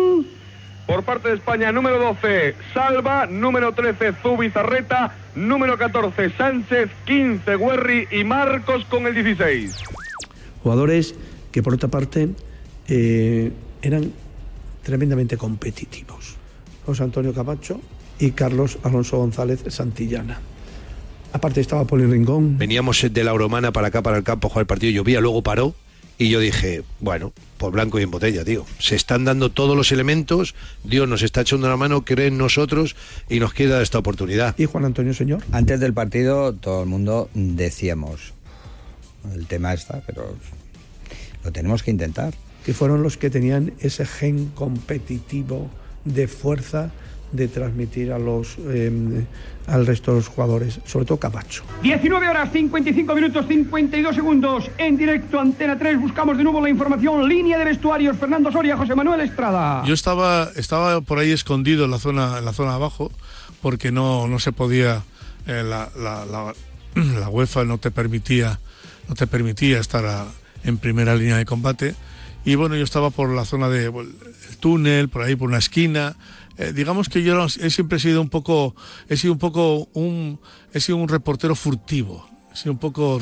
Por parte de España, número 12, Salva, número 13, Zubizarreta, número 14, Sánchez, 15, Guerri y Marcos con el 16. Jugadores que por otra parte eh, eran tremendamente competitivos. José Antonio Camacho y Carlos Alonso González Santillana. Aparte estaba Poli Rincón. Veníamos de la Euromana para acá, para el campo, a jugar el partido, llovía, luego paró y yo dije, bueno, por blanco y en botella, tío. Se están dando todos los elementos, Dios nos está echando la mano, cree en nosotros y nos queda esta oportunidad. ¿Y Juan Antonio Señor? Antes del partido todo el mundo decíamos, el tema está, pero lo tenemos que intentar. Que fueron los que tenían ese gen competitivo de fuerza de transmitir a los eh, al resto de los jugadores, sobre todo Camacho. 19 horas 55 minutos 52 segundos en directo Antena 3 buscamos de nuevo la información línea de vestuarios Fernando Soria José Manuel Estrada. Yo estaba estaba por ahí escondido en la zona en la zona abajo porque no no se podía eh, la, la, la, la, UEFA no te permitía no te permitía estar a, en primera línea de combate y bueno yo estaba por la zona de el túnel por ahí por una esquina eh, digamos que yo he siempre sido un poco, he sido un poco un, he sido un reportero furtivo. He sido un poco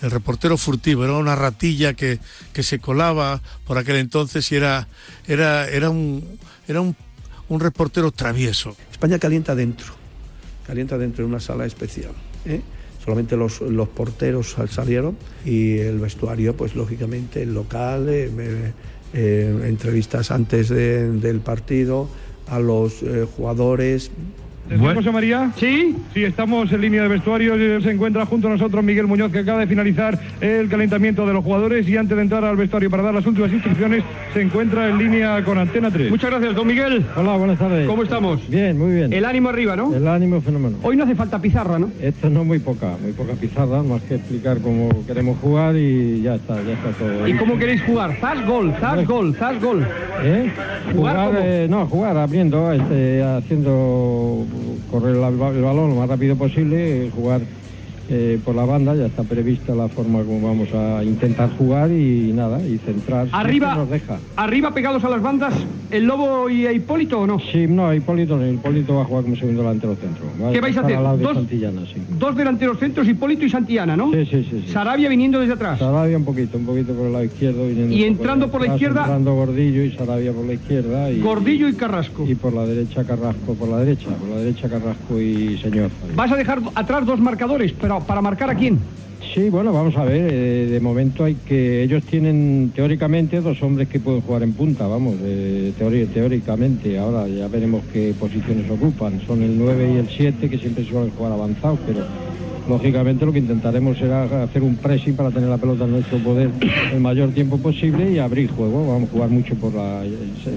el reportero furtivo, era una ratilla que, que, se colaba por aquel entonces y era, era, era un, era un, un reportero travieso. España calienta dentro, calienta dentro de una sala especial. ¿eh? Solamente los, los, porteros salieron y el vestuario, pues lógicamente el local, eh, eh, entrevistas antes de, del partido, a los jugadores, José María? Sí. Sí, estamos en línea de vestuario. Se encuentra junto a nosotros Miguel Muñoz, que acaba de finalizar el calentamiento de los jugadores y antes de entrar al vestuario para dar las últimas instrucciones, se encuentra en línea con Antena 3. Muchas gracias, don Miguel. Hola, buenas tardes. ¿Cómo estamos? Bien, muy bien. El ánimo arriba, ¿no? El ánimo fenómeno. Hoy no hace falta pizarra, ¿no? Esto no muy poca, muy poca pizarra, más que explicar cómo queremos jugar y ya está, ya está todo. ¿Y cómo queréis jugar? Zas gol, zas gol, zas gol. ¿Eh? ¿Jugar Jugar, eh, no, jugar abriendo, este, haciendo correr el balón lo más rápido posible, jugar eh, por la banda, ya está prevista la forma como vamos a intentar jugar y nada, y centrar. Arriba. nos deja. Arriba pegados a las bandas, ¿el Lobo y Hipólito o no? Sí, no, Hipólito no, Hipólito va a jugar como segundo delantero centro. Va ¿Qué vais a hacer? de Dos- Santillana, sí. Dos delanteros centros, Hipólito y Santillana, ¿no? Sí, sí, sí. sí. Sarabia viniendo desde atrás. Sarabia un poquito, un poquito por el lado izquierdo. viniendo Y entrando por la atrás, izquierda- Entrando Gordillo y Sarabia por la izquierda. Y, Gordillo y Carrasco. Y por la derecha Carrasco, por la derecha, por la derecha Carrasco y Señor. Vas a dejar atrás dos marcadores, pero ¿para marcar a quién? Sí, bueno, vamos a ver. eh, de momento hay que. Ellos tienen teóricamente dos hombres que pueden jugar en punta, vamos, eh, teóricamente. Ahora ya veremos qué posiciones ocupan. Son el 9 y el 7 que siempre suelen jugar avanzados, pero lógicamente lo que intentaremos será hacer un pressing para tener la pelota en nuestro poder el mayor tiempo posible y abrir juego. Vamos a jugar mucho por la.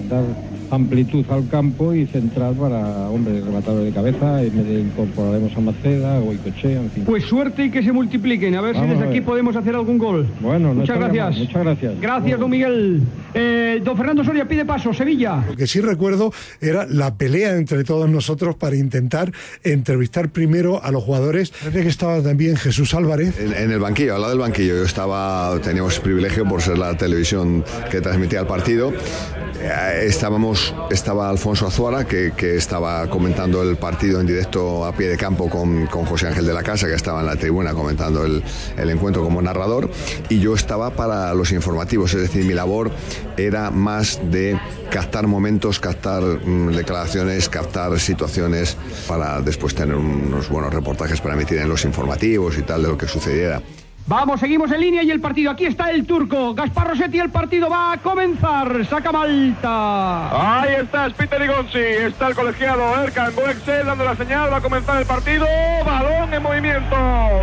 dar amplitud al campo y centrar para, hombre, rematadores de cabeza. De incorporaremos a Maceda o Icochea, en fin. Pues suerte y que se multipliquen. A ver Vamos si desde ver. aquí podemos hacer algún gol. Bueno, no Muchas gracias. mal, muchas gracias. Gracias, don Miguel. Eh, don Fernando Soria pide paso, Sevilla. Lo que sí recuerdo era la pelea entre todos nosotros para intentar entrevistar primero a los jugadores. Parece que estaba también Jesús Álvarez. En, el banquillo, al lado del banquillo. Yo estaba, teníamos privilegio por ser la televisión que transmitía el partido. Eh, Estábamos, estaba Alfonso Azuara, que, que estaba comentando el partido en directo a pie de campo con, con José Ángel de la Casa, que estaba en la tribuna comentando el, el encuentro como narrador. Y yo estaba para los informativos, es decir, mi labor era más de captar momentos, captar mm, declaraciones, captar situaciones para después tener unos buenos reportajes para emitir en los informativos y tal de lo que sucediera. Vamos, seguimos en línea y el partido. Aquí está el turco. Gaspar Rossetti, el partido va a comenzar. Saca Malta. Ahí está Peter Igonzi, está el colegiado Erkan Boexel dando la señal, va a comenzar el partido, balón en movimiento,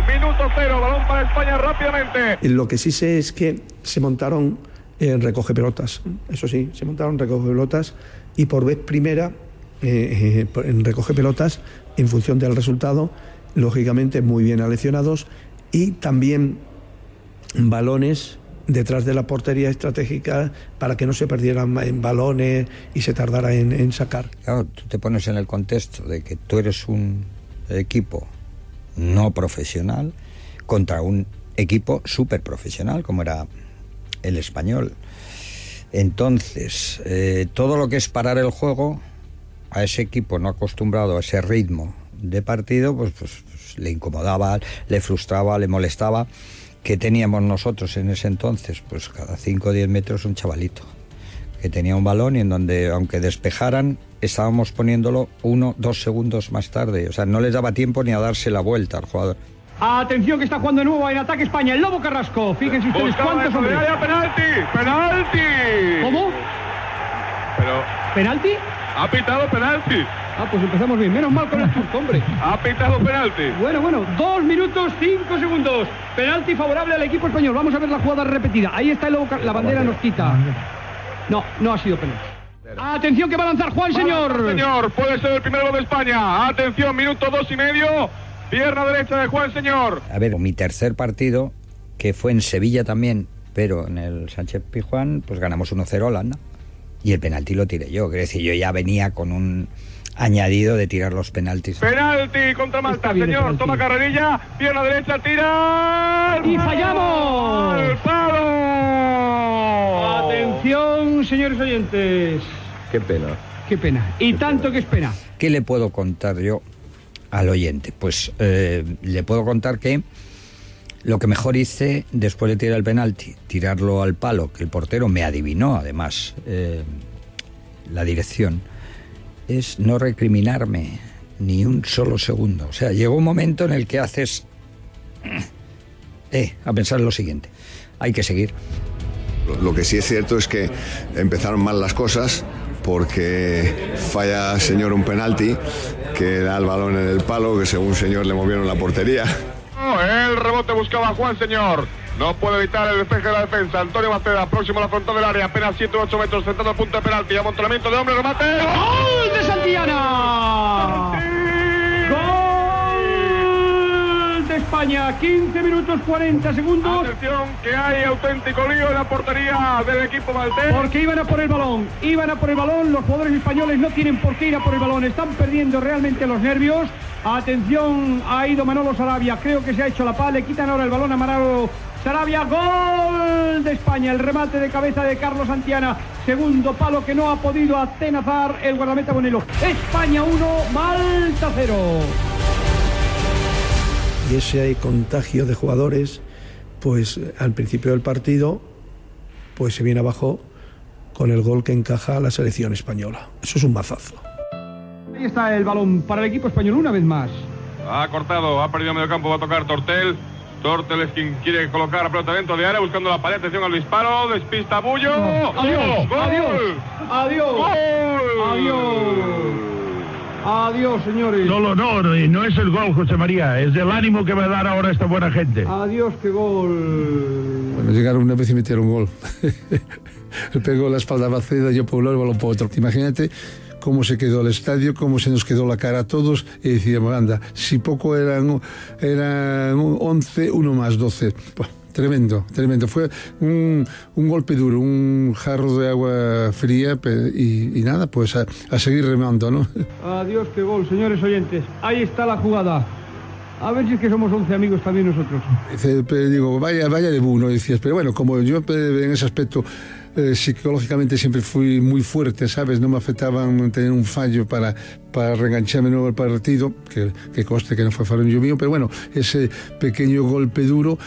minuto cero, balón para España rápidamente. Lo que sí sé es que se montaron en recoge pelotas, eso sí, se montaron recoge pelotas y por vez primera eh, eh, en recoge pelotas, en función del resultado, lógicamente muy bien aleccionados y también balones detrás de la portería estratégica para que no se perdieran en balones y se tardara en, en sacar. Claro, tú te pones en el contexto de que tú eres un equipo no profesional contra un equipo súper profesional como era el español. Entonces, eh, todo lo que es parar el juego a ese equipo no acostumbrado a ese ritmo de partido, pues, pues, pues le incomodaba, le frustraba, le molestaba. que teníamos nosotros en ese entonces? Pues cada 5 o 10 metros un chavalito que tenía un balón y en donde, aunque despejaran, estábamos poniéndolo uno, dos segundos más tarde. O sea, no les daba tiempo ni a darse la vuelta al jugador. Atención que está jugando de nuevo en ataque España. El Lobo Carrasco. Fíjense ustedes Buscaba cuántos hombres. penalti, penalti. ¿Cómo? Pero ¿Penalti? Ha pitado penalti. Ah, pues empezamos bien. Menos mal con el turco, hombre. Ha pitado penalti. Bueno, bueno, dos minutos, cinco segundos. Penalti favorable al equipo español. Vamos a ver la jugada repetida. Ahí está el Car- La bandera nos quita. No, no ha sido penalti. Atención que va a lanzar Juan, señor. Señor, puede ser el primero de España. Atención, minuto dos y medio. Pierna derecha de Juan, señor. A ver, mi tercer partido, que fue en Sevilla también, pero en el Sánchez Pijuán, pues ganamos 1-0 a Holanda. Y el penalti lo tiré yo. Quiero decir, yo ya venía con un añadido de tirar los penaltis. Penalti contra Malta, bien señor. penalti. Toma carrerilla, pierna derecha, tira. ¡Y fallamos! ¡Al palo! Atención, señores oyentes. Qué pena. Qué pena. Y tanto que es pena. ¿Qué le puedo contar yo al oyente? Pues eh, le puedo contar que lo que mejor hice después de tirar el penalti, tirarlo al palo, que el portero me adivinó además eh, la dirección, es no recriminarme ni un solo segundo. O sea, llegó un momento en el que haces... Eh, a pensar en lo siguiente. Hay que seguir. Lo que sí es cierto es que empezaron mal las cosas porque falla señor un penalti que da el balón en el palo, que según señor le movieron la portería. El rebote buscaba a Juan Señor. No puede evitar el despeje de la defensa. Antonio Maceda, próximo a la frontal del área, apenas 7 8 metros, centrado al punto de penalti. Amontonamiento de hombre, remate. ¡Gol de Santillana! ¡Gol de España! 15 minutos 40 segundos. Atención, que hay auténtico lío en la portería del equipo maltés. Porque iban a por el balón, iban a por el balón. Los jugadores españoles no tienen por qué ir a por el balón. Están perdiendo realmente los nervios. Atención, ha ido Manolo Sarabia. Creo que se ha hecho la paz. Le quitan ahora el balón a Manolo Sarabia. Gol de España. El remate de cabeza de Carlos Santiana. Segundo palo que no ha podido atenazar el guardameta Bonelo. España 1, Malta 0. Y ese contagio de jugadores, pues al principio del partido, pues se viene abajo con el gol que encaja la selección española. Eso es un mazazo. Ahí está el balón para el equipo español una vez más. Ha cortado, ha perdido medio campo, va a tocar Tortel. Tortel es quien quiere colocar la pelota dentro de área, buscando la pared. Atención al disparo, despista Bullo. Adiós, ¡Gol! adiós, adiós, ¡Gol! adiós. Adiós, señores. No, no, no, y no es el gol, José María, es el ánimo que va a dar ahora esta buena gente. Adiós, qué gol. Bueno, llegaron una vez y metieron gol. Le pegó la espalda a Baceda, yo por un lado, el balón por otro. Imagínate cómo se quedó el estadio, cómo se nos quedó la cara a todos y decíamos, anda, si poco eran, eran 11, uno más 12. Buah, Tremendo, tremendo. Fue un, un golpe duro, un jarro de agua fría y, y nada, pues a, a seguir remando, ¿no? Adiós, qué gol, señores oyentes. Ahí está la jugada. A ver si es que somos 11 amigos también nosotros. Dice, pero digo, vaya, vaya de ¿no? Decías, pero bueno, como yo en ese aspecto eh, psicológicamente siempre fui muy fuerte, ¿sabes? No me afectaban tener un fallo para, para reengancharme nuevo al partido, que, que conste que no fue fallo mío, pero bueno, ese pequeño golpe duro.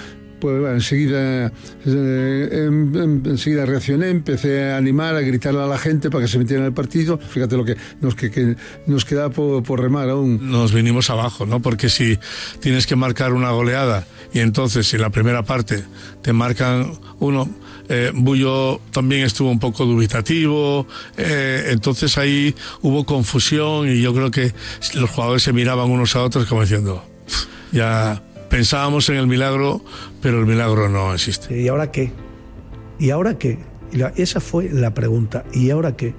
Pues enseguida, eh, em- em- enseguida reaccioné, empecé a animar, a gritarle a la gente para que se metiera en el partido. Fíjate lo que nos, que, que nos queda por, por remar aún. nos vinimos abajo, ¿no? Porque si tienes que marcar una goleada y entonces si en la primera parte te marcan uno, eh, Bullo también estuvo un poco dubitativo, eh, entonces ahí hubo confusión y yo creo que los jugadores se miraban unos a otros como diciendo, "Pf, ya pensábamos en el milagro, pero el milagro no existe. ¿Y ahora qué? ¿Y ahora qué? Esa fue la pregunta. ¿Y ahora qué?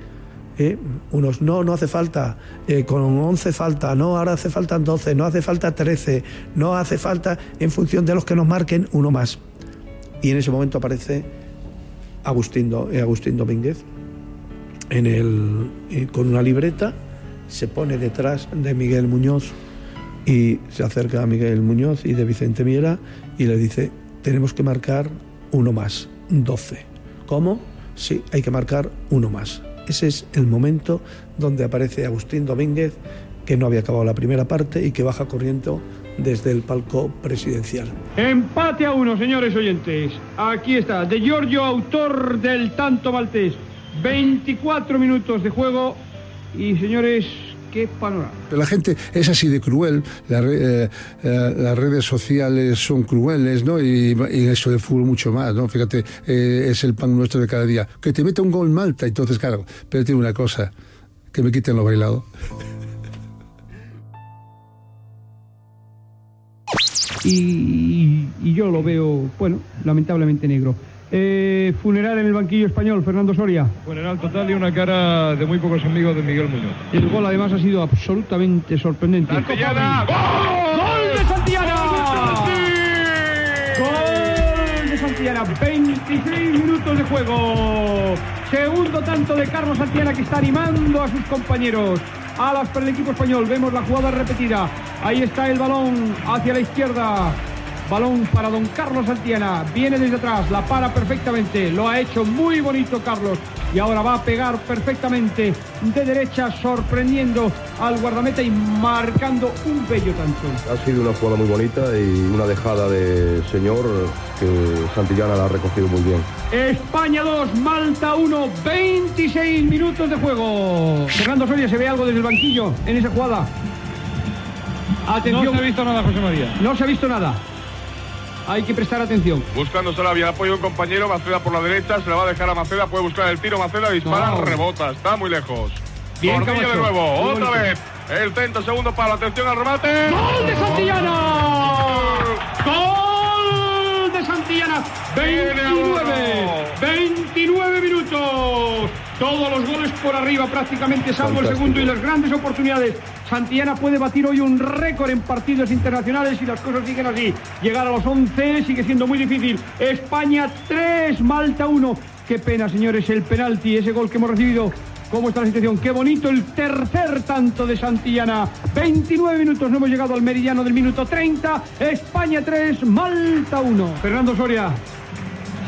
Eh, Unos, no, no hace falta. con 11 falta. No, ahora hace falta 12. No hace falta 13. No hace falta en función de los que nos marquen uno más. Y en ese momento aparece Agustín, eh, Agustín Domínguez en el, eh, con una libreta. Se pone detrás de Miguel Muñoz y se acerca a Miguel Muñoz y de Vicente Miera y le dice, tenemos que marcar uno más, 12. ¿Cómo? Sí, hay que marcar uno más. Ese es el momento donde aparece Agustín Domínguez, que no había acabado la primera parte y que baja corriendo desde el palco presidencial. Empate a uno, señores oyentes. Aquí está, de Giorgio, autor del tanto maltés. 24 minutos de juego y, señores, qué panorama. Pero la gente es así de cruel, la re- eh, eh, las redes sociales son crueles, ¿no? Y, y eso de fútbol mucho más, ¿no? Fíjate, eh, es el pan nuestro de cada día. Que te meta un gol Malta, entonces, claro, pero tiene una cosa, que me quiten lo bailado. Y, y yo lo veo, bueno, lamentablemente negro. Eh, funeral en el banquillo español, Fernando Soria. Funeral total y una cara de muy pocos amigos de Miguel Muñoz. El gol además ha sido absolutamente sorprendente. Santillana, ¡Gol de Santillana! ¡Gol de Santillana! 26 minutos de juego. Segundo tanto de Carlos Santillana que está animando a sus compañeros. Alas para el equipo español. Vemos la jugada repetida. Ahí está el balón hacia la izquierda. Balón para don Carlos Santillana. Viene desde atrás, la para perfectamente. Lo ha hecho muy bonito Carlos. Y ahora va a pegar perfectamente de derecha, sorprendiendo al guardameta y marcando un bello tanto. Ha sido una jugada muy bonita y una dejada de señor que Santillana la ha recogido muy bien. España 2, Malta 1, 26 minutos de juego. Fernando Soria, ¿se ve algo desde el banquillo en esa jugada? Atención. No se ha visto nada, José María. No se ha visto nada. Hay que prestar atención. Buscando Sarabia, apoyo de un compañero, Maceda por la derecha, se la va a dejar a Maceda, puede buscar el tiro, Maceda dispara, No. rebota, está muy lejos. Bien, de nuevo, Muy otra bonito. vez. El centro, segundo palo. Atención al remate. ¡Gol de Santillana! ¡Gol de Santillana! 29, 29 minutos. Todos los goles por arriba prácticamente, salvo el segundo y las grandes oportunidades. Santillana puede batir hoy un récord en partidos internacionales y las cosas siguen así. Llegar a los 11 sigue siendo muy difícil. España 3, Malta 1. Qué pena, señores, el penalti, ese gol que hemos recibido ¿Cómo está la situación? Qué bonito el tercer tanto de Santillana. 29 minutos, no hemos llegado al meridiano del minuto 30. España 3, Malta 1. Fernando Soria,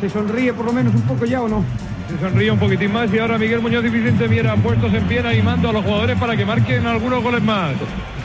¿se sonríe por lo menos un poco ya o no? Se sonríe un poquitín más y ahora Miguel Muñoz y Vicente Miera puestos en pie animando a los jugadores para que marquen algunos goles más.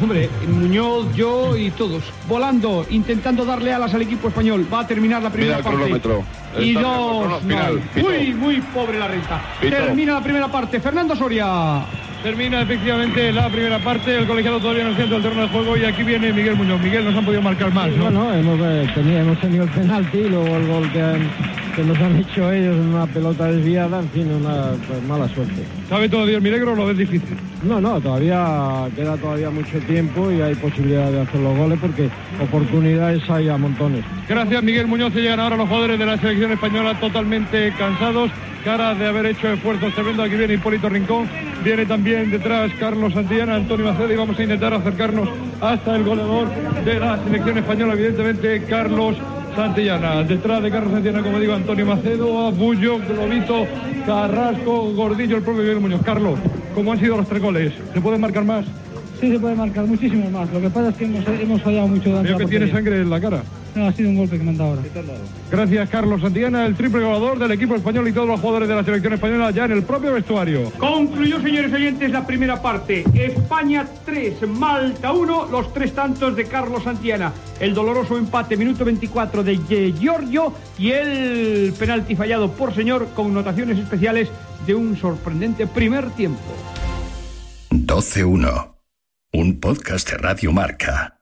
Hombre, Muñoz, yo y todos. Volando, intentando darle alas al equipo español. Va a terminar la primera Mira el parte. cronómetro. Y Está dos. no. Muy, muy pobre la renta. Pito. Termina la primera parte. Fernando Soria. Termina efectivamente la primera parte, el colegiado todavía en el centro del terreno de juego y aquí viene Miguel Muñoz. Miguel, nos han podido marcar más, ¿no? Bueno, hemos, eh, tenido, hemos tenido el penalti y luego el gol que, han- que nos han hecho ellos en una pelota desviada, en fin, una pues, mala suerte. ¿Sabe todavía el milagro o lo ves difícil? No, no, todavía queda todavía mucho tiempo y hay posibilidad de hacer los goles porque oportunidades hay a montones. Gracias, Miguel Muñoz. Se llegan ahora los jugadores de la selección española totalmente cansados, cara de haber hecho esfuerzos tremendos. Aquí viene Hipólito Rincón, viene también detrás Carlos Santillana, Antonio Macedo y vamos a intentar acercarnos hasta el goleador de la selección española, evidentemente Carlos Santillana. Detrás de Carlos Santillana, como digo, Antonio Macedo, Abullo, Globito, Carrasco, Gordillo, el propio Miguel Muñoz. Carlos, ¿cómo han sido los tres goles? ¿Se pueden marcar más? Sí, se puede marcar muchísimo más. Lo que pasa es que hemos, hemos fallado mucho la que tiene sangre en la cara. No, ha sido un golpe que me han dado ahora. Gracias, Carlos Santillana, el triple goleador del equipo español y todos los jugadores de la selección española ya en el propio vestuario. Concluyó, señores oyentes, la primera parte. España 3, Malta 1, los tres tantos de Carlos Santillana. El doloroso empate, minuto 24 de Ye- Giorgio y el penalti fallado por señor con notaciones especiales de un sorprendente primer tiempo. 12.1. Un podcast de Radio Marca.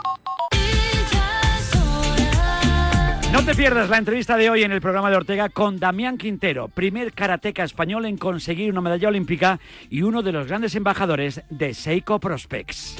No te pierdas la entrevista de hoy en el programa de Ortega con Damián Quintero, primer karateca español en conseguir una medalla olímpica y uno de los grandes embajadores de Seiko Prospects.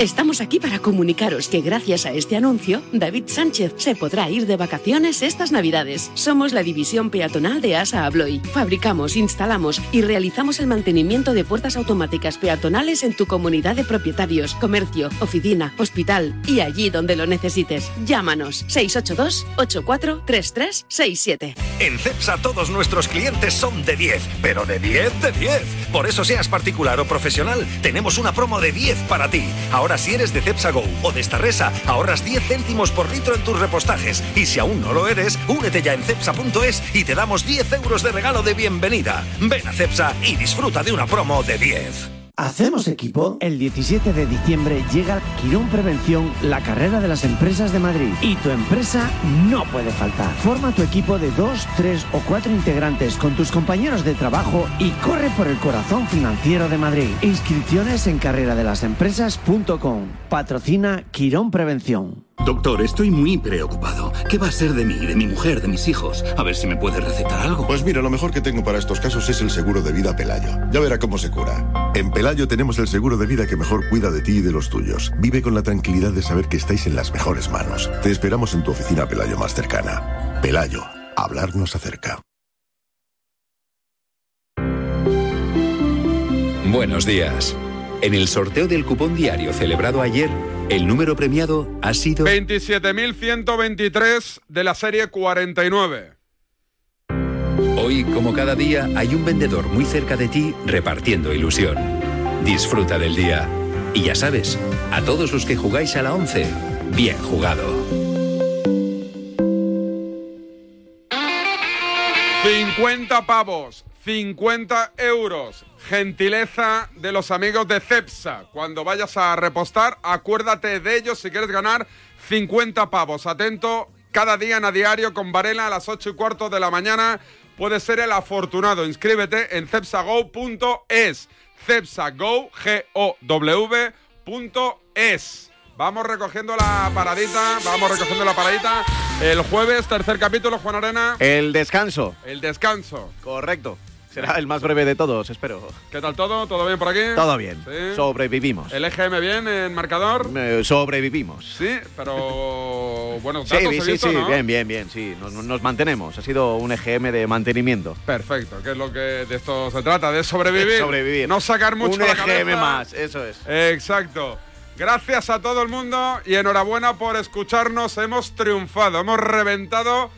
Estamos aquí para comunicaros que gracias a este anuncio, David Sánchez se podrá ir de vacaciones estas Navidades. Somos la división peatonal de ASA Abloy. Fabricamos, instalamos y realizamos el mantenimiento de puertas automáticas peatonales en tu comunidad de propietarios, comercio, oficina, hospital y allí donde lo necesites. Llámanos 682 843367. En CEPSA todos nuestros clientes son de 10, pero de 10 de 10. Por eso seas particular o profesional, tenemos una promo de 10 para ti. Ahora si eres de CEPSA Go o de Starresa, ahorras 10 céntimos por litro en tus repostajes. Y si aún no lo eres, únete ya en cepsa.es y te damos 10 euros de regalo de bienvenida. Ven a CEPSA y disfruta de una promo de 10. ¿Hacemos equipo? El 17 de diciembre llega Quirón Prevención, la carrera de las empresas de Madrid. Y tu empresa no puede faltar. Forma tu equipo de dos, tres o cuatro integrantes con tus compañeros de trabajo y corre por el corazón financiero de Madrid. Inscripciones en carreradelasempresas.com. Patrocina Quirón Prevención. Doctor, estoy muy preocupado. ¿Qué va a ser de mí, de mi mujer, de mis hijos? A ver si me puede recetar algo. Pues mira, lo mejor que tengo para estos casos es el seguro de vida Pelayo. Ya verá cómo se cura. En Pelayo tenemos el seguro de vida que mejor cuida de ti y de los tuyos. Vive con la tranquilidad de saber que estáis en las mejores manos. Te esperamos en tu oficina Pelayo más cercana. Pelayo, hablarnos acerca. Buenos días. En el sorteo del cupón diario celebrado ayer, el número premiado ha sido 27.123 de la serie 49. Hoy, como cada día, hay un vendedor muy cerca de ti repartiendo ilusión. Disfruta del día. Y ya sabes, a todos los que jugáis a la 11, bien jugado. 50 pavos, 50 euros. Gentileza de los amigos de Cepsa. Cuando vayas a repostar, acuérdate de ellos si quieres ganar 50 pavos. Atento, cada día en a diario con Varela a las 8 y cuarto de la mañana. Puedes ser el afortunado. Inscríbete en cepsago.es. Cepsago, G-O-W, punto es. Vamos recogiendo la paradita, vamos recogiendo la paradita. El jueves, tercer capítulo, Juan Arena. El descanso. El descanso. Correcto. Será el más breve de todos, espero. ¿Qué tal todo? ¿Todo bien por aquí? Todo bien. Sí. Sobrevivimos. ¿El EGM bien en marcador? Eh, sobrevivimos. Sí, pero bueno, Sí, sí, sí, visto, sí, ¿no? bien, bien, bien, sí. Nos, nos mantenemos. Ha sido un EGM de mantenimiento. Perfecto, que es lo que de esto se trata, de sobrevivir. Sobrevivir. No sacar mucho Un la EGM cabeza. más, eso es. Exacto. Gracias a todo el mundo y enhorabuena por escucharnos. Hemos triunfado, hemos reventado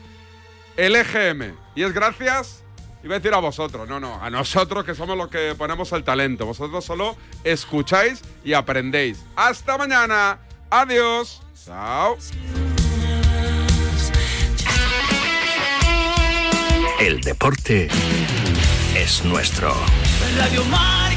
el EGM. Y es gracias, iba a decir a vosotros, no, no, a nosotros que somos los que ponemos el talento. Vosotros solo escucháis y aprendéis. Hasta mañana. Adiós. Chao. El deporte es nuestro. Radio Marca.